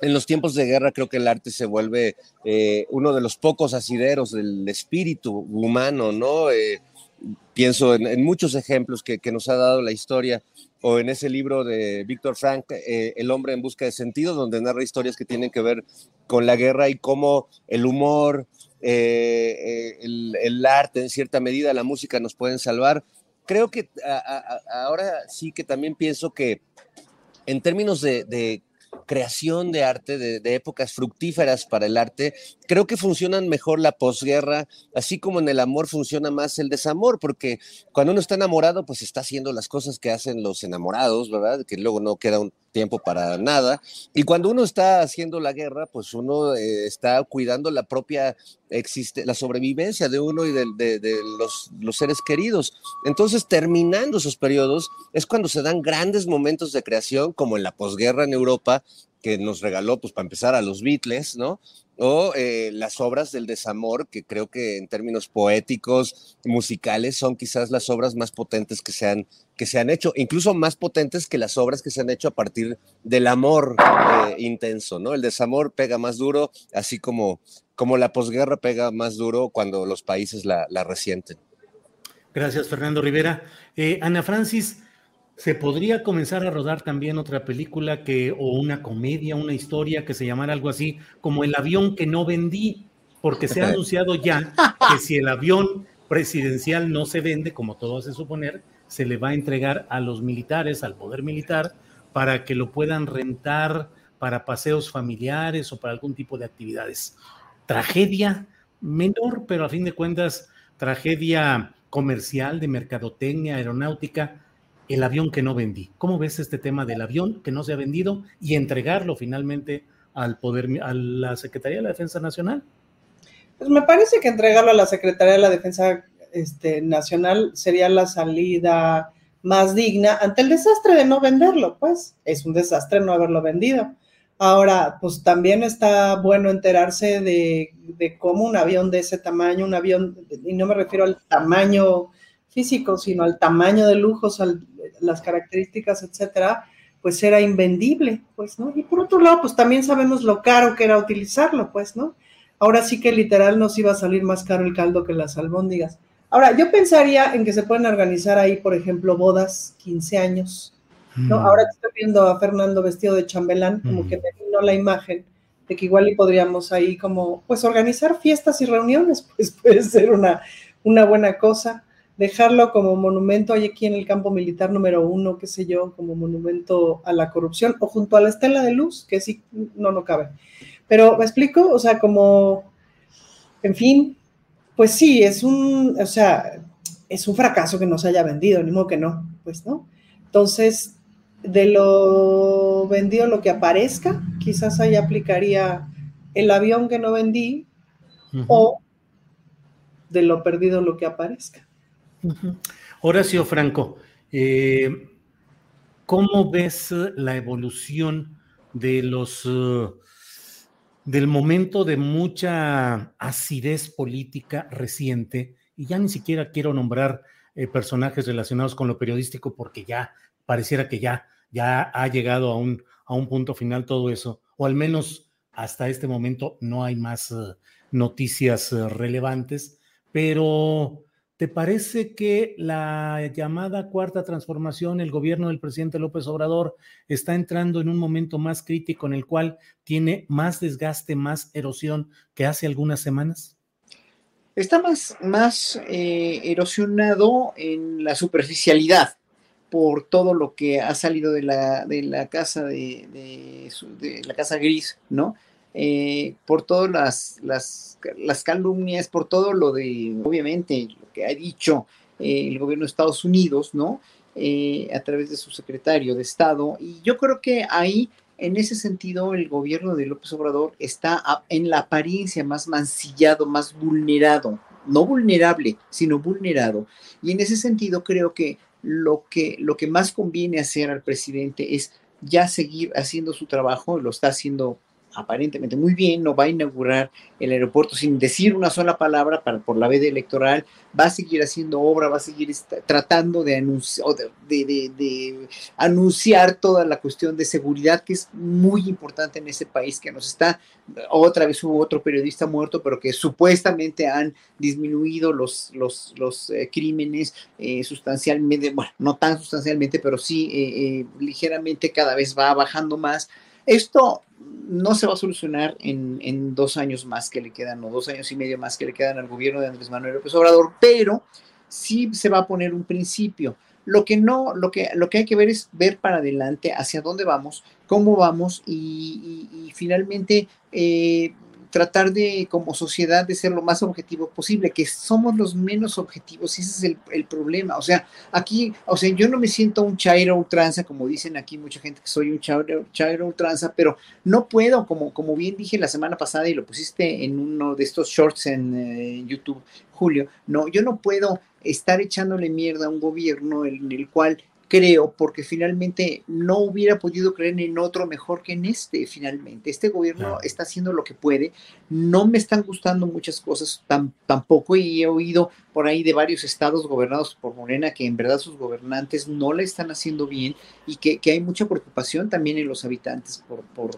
En los tiempos de guerra creo que el arte se vuelve eh, uno de los pocos asideros del espíritu humano, ¿no? Eh, pienso en, muchos ejemplos que, nos ha dado la historia, o en ese libro de Víctor Frank, eh, El hombre en busca de sentido, donde narra historias que tienen que ver con la guerra y cómo el humor, eh, el, arte, en cierta medida, la música nos pueden salvar. Creo que ahora sí que también pienso que en términos de creación de arte, de, épocas fructíferas para el arte, creo que funcionan mejor la posguerra, así como en el amor funciona más el desamor, porque cuando uno está enamorado, pues está haciendo las cosas que hacen los enamorados, ¿verdad? Que luego no queda un tiempo para nada. Y cuando uno está haciendo la guerra, pues uno eh, está cuidando la propia existe la sobrevivencia de uno y de, los, seres queridos. Entonces, terminando esos periodos, es cuando se dan grandes momentos de creación, como en la posguerra en Europa, que nos regaló, pues para empezar, a los Beatles, ¿no? O eh, las obras del desamor, que creo que en términos poéticos, musicales, son quizás las obras más potentes que se han, que se han hecho, incluso más potentes que las obras que se han hecho a partir del amor eh, intenso, ¿no? El desamor pega más duro, así como, como la posguerra pega más duro cuando los países la, resienten. Gracias, Fernando Rivera. Eh, Ana Francis, se podría comenzar a rodar también otra película que, o una comedia, una historia que se llamara algo así como El avión que no vendí, porque se ha anunciado ya que si el avión presidencial no se vende, como todo hace suponer, se le va a entregar a los militares, al poder militar, para que lo puedan rentar para paseos familiares o para algún tipo de actividades. Tragedia menor, pero a fin de cuentas, tragedia comercial, de mercadotecnia, aeronáutica, el avión que no vendí. ¿Cómo ves este tema del avión que no se ha vendido y entregarlo finalmente al poder, a la Secretaría de la Defensa Nacional? Pues me parece que entregarlo a la Secretaría de la Defensa este, Nacional sería la salida más digna ante el desastre de no venderlo, pues es un desastre no haberlo vendido. Ahora, pues también está bueno enterarse de, de cómo un avión de ese tamaño, un avión, y no me refiero al tamaño físico, sino al tamaño de lujos, a las características, etcétera, pues era invendible, pues, ¿no? Y por otro lado, pues también sabemos lo caro que era utilizarlo, pues, ¿no? Ahora sí que literal nos iba a salir más caro el caldo que las albóndigas. Ahora, yo pensaría en que se pueden organizar ahí, por ejemplo, bodas, 15 años, ¿no? Mm. Ahora estoy viendo a Fernando vestido de chambelán, como mm. que me vino la imagen de que igual y podríamos ahí como, pues, organizar fiestas y reuniones, pues puede ser una, una buena cosa dejarlo como monumento hay aquí en el campo militar número uno, qué sé yo, como monumento a la corrupción, o junto a la estela de luz, que sí, no, no cabe. Pero, ¿me explico? O sea, como, en fin, pues sí, es un, o sea, es un fracaso que no se haya vendido, ni modo que no, pues, ¿no? Entonces, de lo vendido lo que aparezca, quizás ahí aplicaría el avión que no vendí o de lo perdido lo que aparezca. Horacio Franco, eh, ¿cómo ves la evolución de los eh, del momento de mucha acidez política reciente? Y ya ni siquiera quiero nombrar eh, personajes relacionados con lo periodístico porque ya pareciera que ya, ha llegado a un punto final todo eso, o al menos hasta este momento no hay más noticias relevantes, pero ¿Te parece que la llamada cuarta transformación, el gobierno del presidente López Obrador, está entrando en un momento más crítico en el cual tiene más desgaste, más erosión que hace algunas semanas? Está más, más eh, erosionado en la superficialidad por todo lo que ha salido de la, de la casa de, de la casa gris, ¿no? Eh, por todas las, las, las, calumnias, por todo lo de, obviamente, que ha dicho eh, el gobierno de Estados Unidos, ¿no? Eh, a través de su secretario de Estado. Y yo creo que ahí, en ese sentido, el gobierno de López Obrador está en la apariencia más mancillado, más vulnerado, no vulnerable, sino vulnerado. Y en ese sentido, creo que lo que, lo que más conviene hacer al presidente es ya seguir haciendo su trabajo, lo está haciendo aparentemente muy bien, no va a inaugurar el aeropuerto sin decir una sola palabra para, por la veda electoral, va a seguir haciendo obra, va a seguir tratando de, anunciar toda la cuestión de seguridad que es muy importante en ese país, que nos está, otra vez hubo otro periodista muerto, pero que supuestamente han disminuido los, los, los eh, crímenes eh, sustancialmente, bueno, no tan sustancialmente, pero sí eh, ligeramente cada vez va bajando más. Esto no se va a solucionar en, dos años más que le quedan, o dos años y medio más que le quedan al gobierno de Andrés Manuel López Obrador, pero sí se va a poner un principio. Lo que no, lo que, lo que hay que ver es ver para adelante hacia dónde vamos, cómo vamos y, finalmente eh, tratar de, como sociedad, de ser lo más objetivo posible, que somos los menos objetivos, y ese es el, problema. O sea, aquí, o sea, yo no me siento un chairo ultranza, como dicen aquí mucha gente que soy un chairo, chairo ultranza, pero no puedo, como, como bien dije la semana pasada y lo pusiste en uno de estos shorts en eh, YouTube, Julio, no, yo no puedo estar echándole mierda a un gobierno en el cual creo, porque finalmente no hubiera podido creer en otro mejor que en este, finalmente. Este gobierno está haciendo lo que puede. No me están gustando muchas cosas tampoco y he oído por ahí de varios estados gobernados por Morena que en verdad sus gobernantes no la están haciendo bien y que, hay mucha preocupación también en los habitantes por,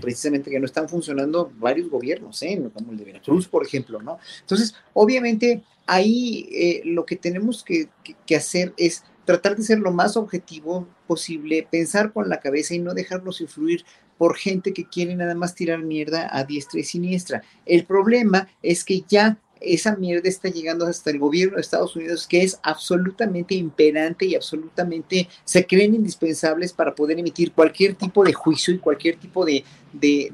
precisamente que no están funcionando varios gobiernos, ¿eh? como el de Veracruz, por ejemplo, ¿no? Entonces, obviamente, ahí eh, lo que tenemos que hacer es tratar de ser lo más objetivo posible, pensar con la cabeza y no dejarnos influir por gente que quiere nada más tirar mierda a diestra y siniestra. El problema es que ya esa mierda está llegando hasta el gobierno de Estados Unidos, que es absolutamente imperante y absolutamente se creen indispensables para poder emitir cualquier tipo de juicio y cualquier tipo de, de,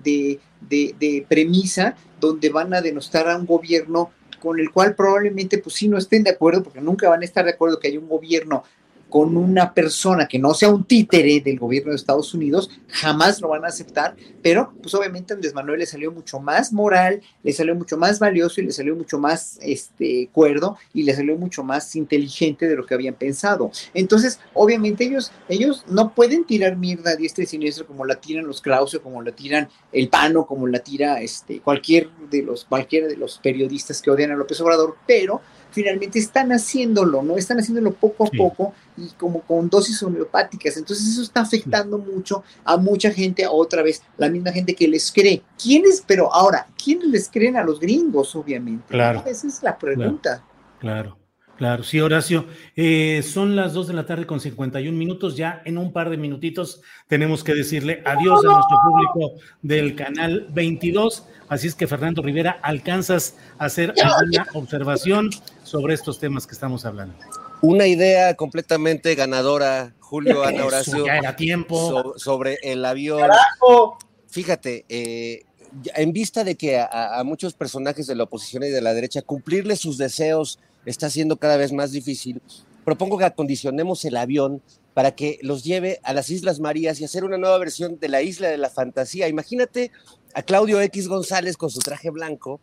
de, de premisa donde van a denostar a un gobierno con el cual probablemente pues sí no estén de acuerdo, porque nunca van a estar de acuerdo que haya un gobierno con una persona que no sea un títere del gobierno de Estados Unidos, jamás lo van a aceptar, pero pues obviamente Andrés Manuel le salió mucho más moral, le salió mucho más valioso y le salió mucho más este cuerdo y le salió mucho más inteligente de lo que habían pensado. Entonces, obviamente ellos ellos no pueden tirar mierda a diestra y siniestra como la tiran los Krause, como la tiran el Pano, como la tira este cualquier de los cualquiera de los periodistas que odian a López Obrador, pero finalmente están haciéndolo, ¿no? Están haciéndolo poco a poco y como con dosis homeopáticas. Entonces eso está afectando mucho a mucha gente, a otra vez, la misma gente que les cree. ¿Quiénes, pero ahora, quiénes les creen a los gringos, obviamente? Claro. Esa es la pregunta. Claro. claro. sí, Horacio. Eh, son las 2 de la tarde con 51 minutos. Ya en un par de minutitos tenemos que decirle adiós a nuestro público del canal 22. Así es que, Fernando Rivera, ¿alcanzas a hacer alguna observación sobre estos temas que estamos hablando? Una idea completamente ganadora, Julio, Ana Horacio. Ya era tiempo. sobre el avión. Fíjate, eh, en vista de que a, muchos personajes de la oposición y de la derecha cumplirles sus deseos está siendo cada vez más difícil, propongo que acondicionemos el avión para que los lleve a las Islas Marías y hacer una nueva versión de la Isla de la Fantasía. Imagínate a Claudio X González con su traje blanco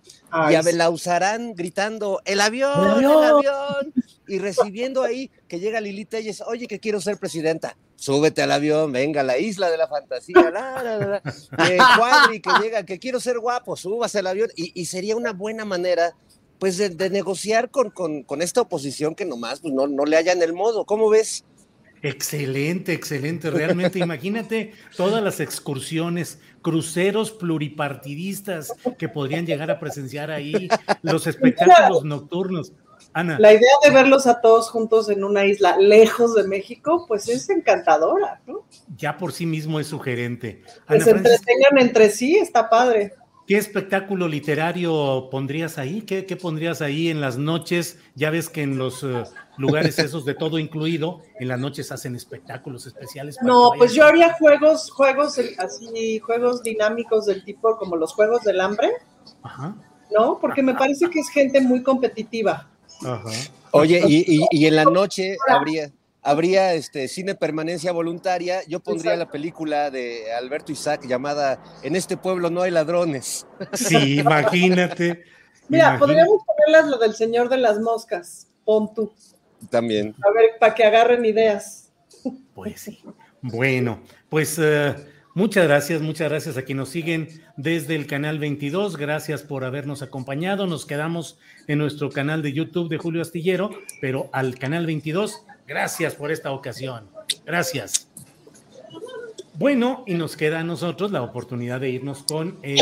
y a Belauzarán gritando ¡El avión! ¡El avión! Y recibiendo ahí que llega Lili Telles, oye, que quiero ser presidenta. Súbete al avión, venga a la isla de la fantasía, la, la, la, que cuadri, que llega, que quiero ser guapo, súbase al avión. Y, sería una buena manera, pues, de, negociar con, con, esta oposición que nomás pues, no, no le hayan el modo. ¿Cómo ves? Excelente, excelente. Realmente, imagínate todas las excursiones, cruceros pluripartidistas que podrían llegar a presenciar ahí, los espectáculos nocturnos. Ana. La idea de verlos a todos juntos en una isla lejos de México, pues es encantadora, ¿no? Ya por sí mismo es sugerente. que se entretengan entre sí, está padre. ¿Qué espectáculo literario pondrías ahí? ¿Qué, pondrías ahí en las noches? Ya ves que en los eh, lugares esos de todo incluido, en las noches hacen espectáculos especiales. No, pues yo haría juegos, juegos así, juegos dinámicos del tipo como los juegos del hambre. Ajá. ¿No? Porque me parece que es gente muy competitiva. Ajá. Oye, y, y en la noche habría habría este, cine permanencia voluntaria, yo pondría la película de Alberto Isaac llamada En este pueblo no hay ladrones. Sí, imagínate. Mira, podríamos ponerlas lo del Señor de las Moscas, pon tú. También. A ver, para que agarren ideas. Pues sí. Bueno, pues eh, Muchas gracias, muchas gracias a quienes nos siguen desde el canal 22. Gracias por habernos acompañado. Nos quedamos en nuestro canal de YouTube de Julio Astillero, pero al canal 22, gracias por esta ocasión. Gracias. Bueno, y nos queda a nosotros la oportunidad de irnos con el,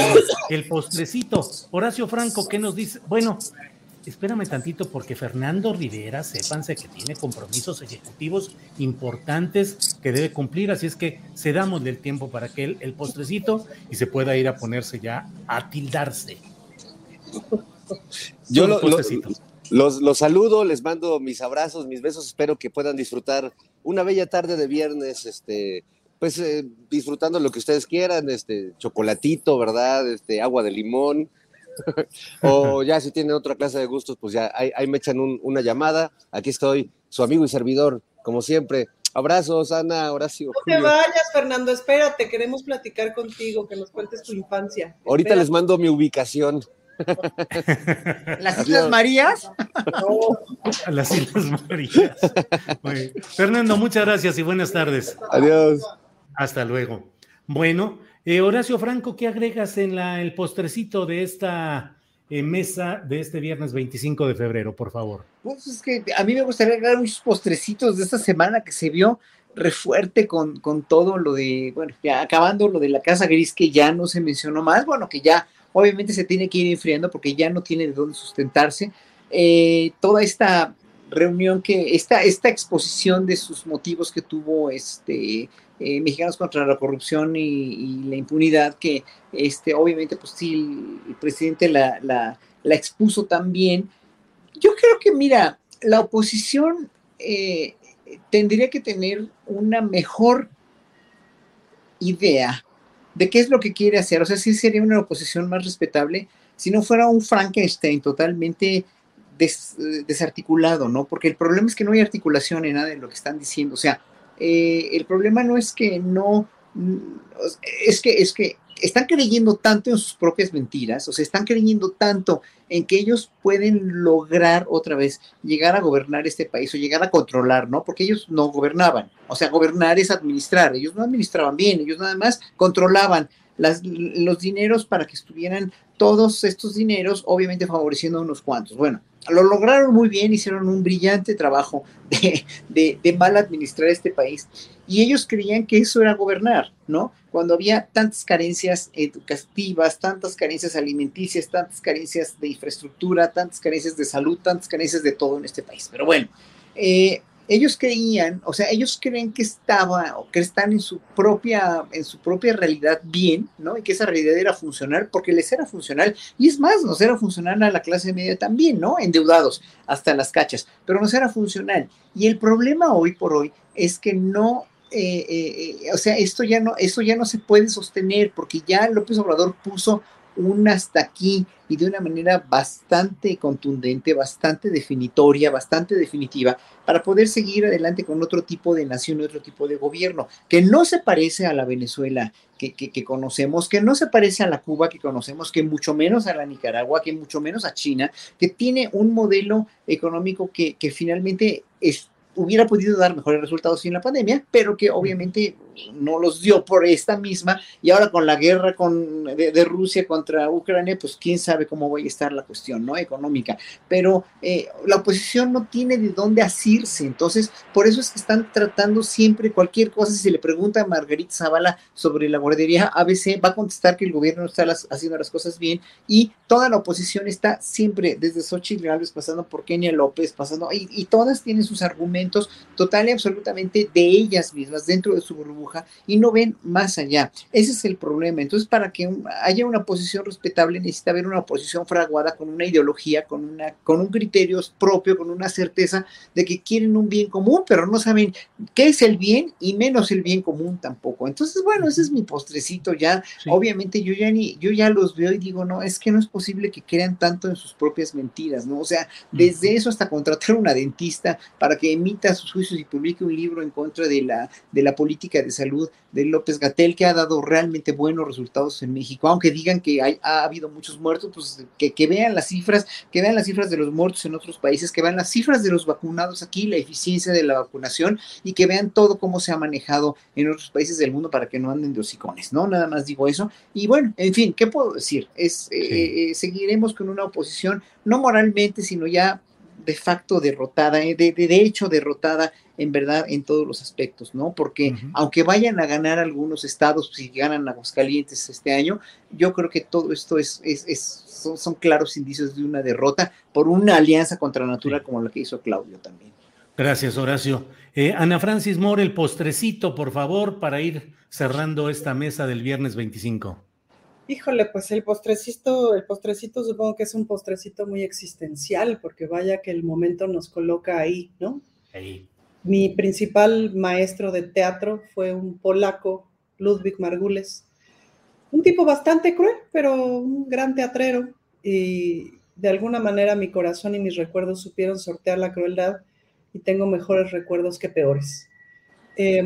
el postrecito. Horacio Franco, ¿qué nos dice? Bueno, espérame tantito porque Fernando Rivera, sépanse que tiene compromisos ejecutivos importantes que debe cumplir, así es que cedamos el tiempo para que él, el postrecito y se pueda ir a ponerse ya a tildarse. Yo los, los, saludo, les mando mis abrazos, mis besos, espero que puedan disfrutar una bella tarde de viernes, este, pues eh, disfrutando lo que ustedes quieran, este, chocolatito, ¿verdad? Este, agua de limón, o ya si tienen otra clase de gustos, pues ya ahí, me echan una llamada. Aquí estoy, su amigo y servidor, como siempre. Abrazos, Ana, Horacio. No te vayas, Fernando, espérate, queremos platicar contigo, que nos cuentes tu infancia. Ahorita les mando mi ubicación. ¿Las Islas Marías? Las Islas Marías. Fernando, muchas gracias y buenas tardes. Adiós. Hasta luego. Bueno, eh, Horacio Franco, ¿qué agregas en la, el postrecito de esta eh, mesa de este viernes 25 de febrero, por favor? Pues es que a mí me gustaría agregar muchos postrecitos de esta semana que se vio refuerte con, con todo lo de, bueno, ya acabando lo de la Casa Gris que ya no se mencionó más, bueno, que ya obviamente se tiene que ir enfriando porque ya no tiene de dónde sustentarse. Eh, toda esta reunión que, esta, esta exposición de sus motivos que tuvo este eh, Mexicanos contra la Corrupción y, la Impunidad, que este, obviamente, pues sí, el, presidente la, la, expuso también. Yo creo que, mira, la oposición eh, tendría que tener una mejor idea de qué es lo que quiere hacer. O sea, sí sería una oposición más respetable si no fuera un Frankenstein totalmente desarticulado, ¿no? Porque el problema es que no hay articulación en nada de lo que están diciendo. O sea, eh, el problema no es que no, es que, es que están creyendo tanto en sus propias mentiras, o sea, están creyendo tanto en que ellos pueden lograr otra vez llegar a gobernar este país o llegar a controlar, ¿no? Porque ellos no gobernaban, o sea, gobernar es administrar, ellos no administraban bien, ellos nada más controlaban las, los dineros para que estuvieran todos estos dineros, obviamente favoreciendo a unos cuantos. Bueno, lo lograron muy bien, hicieron un brillante trabajo de, mal administrar este país. Y ellos creían que eso era gobernar, ¿no? Cuando había tantas carencias educativas, tantas carencias alimenticias, tantas carencias de infraestructura, tantas carencias de salud, tantas carencias de todo en este país. Pero bueno, eh, ellos creían, o sea, ellos creen que estaba o que están en su propia, en su propia realidad bien, ¿no? Y que esa realidad era funcional porque les era funcional. Y es más, nos era funcional a la clase media también, ¿no? Endeudados hasta las cachas, pero nos era funcional. Y el problema hoy por hoy es que no eh, eh, eh, o sea, esto ya no, esto ya no se puede sostener porque ya López Obrador puso un hasta aquí y de una manera bastante contundente, bastante definitoria, bastante definitiva, para poder seguir adelante con otro tipo de nación, otro tipo de gobierno, que no se parece a la Venezuela que, que, conocemos, que no se parece a la Cuba que conocemos, que mucho menos a la Nicaragua, que mucho menos a China, que tiene un modelo económico que, que finalmente es, hubiera podido dar mejores resultados sin la pandemia, pero que obviamente no los dio por esta misma y ahora con la guerra con, de, Rusia contra Ucrania, pues quién sabe cómo va a estar la cuestión ¿no? económica. Pero eh, la oposición no tiene de dónde asirse, entonces por eso es que están tratando siempre cualquier cosa. Si le pregunta a Margarita Zavala sobre la guardería ABC, va a contestar que el gobierno está haciendo las cosas bien y toda la oposición está siempre, desde Xochitl Gálvez, pasando por Kenia López, pasando, y, y todas tienen sus argumentos total y absolutamente de ellas mismas dentro de su burbuja y no ven más allá. Ese es el problema. Entonces, para que haya una posición respetable, necesita haber una posición fraguada con una ideología, con, una, con un criterio propio, con una certeza de que quieren un bien común, pero no saben qué es el bien y menos el bien común tampoco. Entonces, bueno, ese es mi postrecito ya. Obviamente yo ya ni, yo ya los veo y digo, no, es que no es posible que crean tanto en sus propias mentiras, ¿no? O sea, desde eso hasta contratar a una dentista para que emita sus juicios y publique un libro en contra de la, de la política de de salud de López Gatel, que ha dado realmente buenos resultados en México, aunque digan que hay, ha habido muchos muertos, pues que, que, vean las cifras, que vean las cifras de los muertos en otros países, que vean las cifras de los vacunados aquí, la eficiencia de la vacunación y que vean todo cómo se ha manejado en otros países del mundo para que no anden de hocicones, ¿no? Nada más digo eso. Y bueno, en fin, ¿qué puedo decir? Es, eh, eh, seguiremos con una oposición, no moralmente, sino ya de facto derrotada, eh, de, de, hecho derrotada en verdad en todos los aspectos, ¿no? Porque aunque vayan a ganar algunos estados, si ganan Aguascalientes este año, yo creo que todo esto es, es, son, son, claros indicios de una derrota por una alianza contra natura como la que hizo Claudio también. Gracias, Horacio. Eh, Ana Francis Moore, el postrecito, por favor, para ir cerrando esta mesa del viernes 25. Híjole, pues el postrecito, el postrecito supongo que es un postrecito muy existencial, porque vaya que el momento nos coloca ahí, ¿no? Ahí. Mi principal maestro de teatro fue un polaco, Ludwig Margules, un tipo bastante cruel, pero un gran teatrero, y de alguna manera mi corazón y mis recuerdos supieron sortear la crueldad y tengo mejores recuerdos que peores. Eh,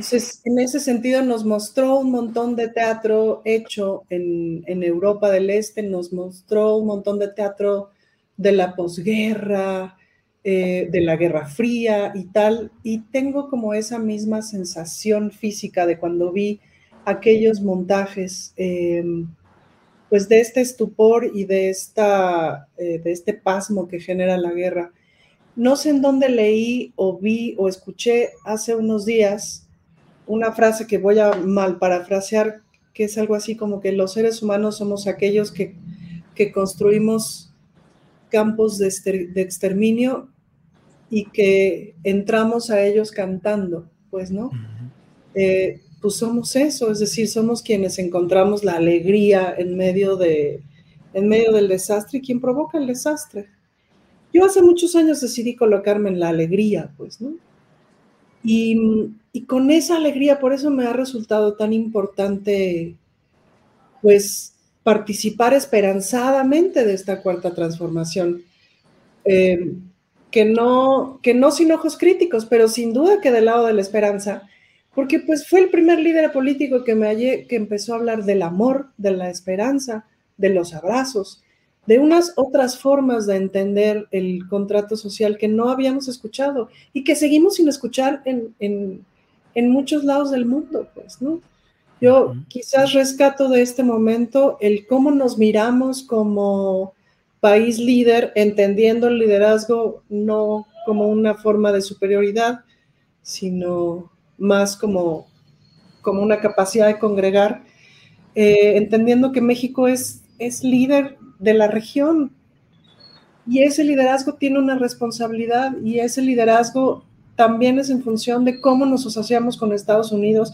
entonces, en ese sentido nos mostró un montón de teatro hecho en, en Europa del Este, nos mostró un montón de teatro de la posguerra, eh, de la Guerra Fría y tal, y tengo como esa misma sensación física de cuando vi aquellos montajes, eh, pues de este estupor y de, esta, eh, de este pasmo que genera la guerra. No sé en dónde leí o vi o escuché hace unos días una frase que voy a mal parafrasear, que es algo así como que los seres humanos somos aquellos que, que construimos campos de, exterminio y que entramos a ellos cantando, pues, ¿no? Eh, pues somos eso, es decir, somos quienes encontramos la alegría en medio, de, en medio del desastre y quien provoca el desastre. Yo hace muchos años decidí colocarme en la alegría, pues, ¿no? Y, con esa alegría, por eso me ha resultado tan importante, pues, participar esperanzadamente de esta cuarta transformación. Eh, que, no, que no sin ojos críticos, pero sin duda que del lado de la esperanza, porque pues fue el primer líder político que, me hallé, que empezó a hablar del amor, de la esperanza, de los abrazos, de unas otras formas de entender el contrato social que no habíamos escuchado y que seguimos sin escuchar en, en, en muchos lados del mundo, pues, ¿no? Yo quizás rescato de este momento el cómo nos miramos como país líder, entendiendo el liderazgo no como una forma de superioridad, sino más como, como una capacidad de congregar, eh, entendiendo que México es, es líder de la región y ese liderazgo tiene una responsabilidad y ese liderazgo también es en función de cómo nos asociamos con Estados Unidos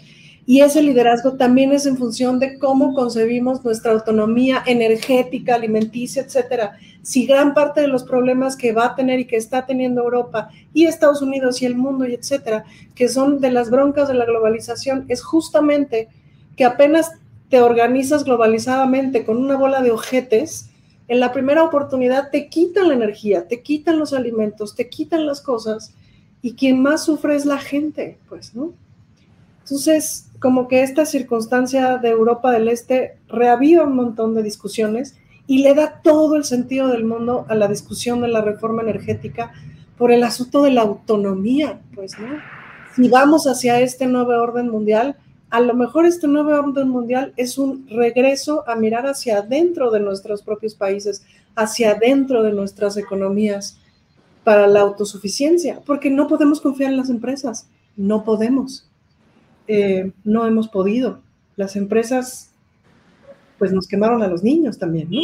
y ese liderazgo también es en función de cómo concebimos nuestra autonomía energética, alimenticia, etcétera. Si gran parte de los problemas que va a tener y que está teniendo Europa y Estados Unidos y el mundo y etcétera, que son de las broncas de la globalización, es justamente que apenas te organizas globalizadamente con una bola de ojetes, en la primera oportunidad te quitan la energía, te quitan los alimentos, te quitan las cosas y quien más sufre es la gente, pues, ¿no? Entonces, como que esta circunstancia de Europa del Este reaviva un montón de discusiones y le da todo el sentido del mundo a la discusión de la reforma energética por el asunto de la autonomía, pues, ¿no? Si vamos hacia este nuevo orden mundial, a lo mejor este nuevo orden mundial es un regreso a mirar hacia adentro de nuestros propios países, hacia adentro de nuestras economías, para la autosuficiencia, porque no podemos confiar en las empresas, no podemos, eh, no hemos podido. Las empresas, pues nos quemaron a los niños también, ¿no?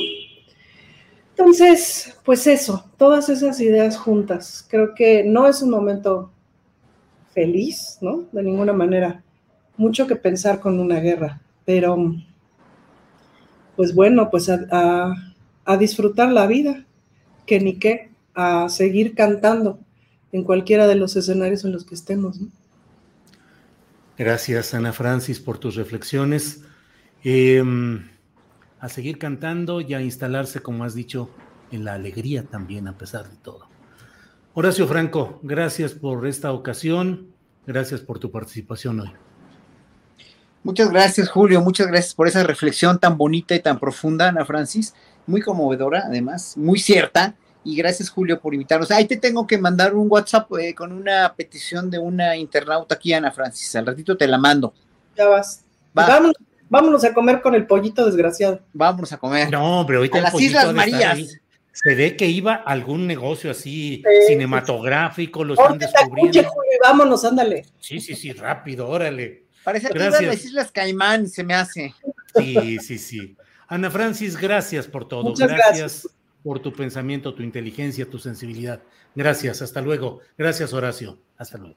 Entonces, pues eso, todas esas ideas juntas, creo que no es un momento feliz, ¿no? De ninguna manera. Mucho que pensar con una guerra, pero pues bueno, pues a, disfrutar la vida, que ni qué a seguir cantando en cualquiera de los escenarios en los que estemos. Gracias, Ana Francis, por tus reflexiones. Em, a seguir cantando y a instalarse, como has dicho, en la alegría también, a pesar de todo. Horacio Franco, gracias por esta ocasión. Gracias por tu participación hoy. Muchas gracias, Julio. Muchas gracias por esa reflexión tan bonita y tan profunda, Ana Francis. Muy conmovedora, además, muy cierta. Y gracias, Julio, por invitarnos. Ahí te tengo que mandar un WhatsApp eh, con una petición de una internauta aquí, Ana Francis. Al ratito te la mando. Ya vas. Vámonos, a comer con el pollito desgraciado. Vámonos a comer. No, pero ahorita a las Islas Marías. Se ve que iba a algún negocio así cinematográfico, lo están descubriendo. Julio, vámonos, ándale. Sí, sí, sí, rápido, órale. Parece que iban las Islas Caimán, se me hace. Sí, sí, sí. Ana Francis, gracias por todo. Muchas gracias por tu pensamiento, tu inteligencia, tu sensibilidad. Gracias, hasta luego. Gracias, Horacio. Hasta luego.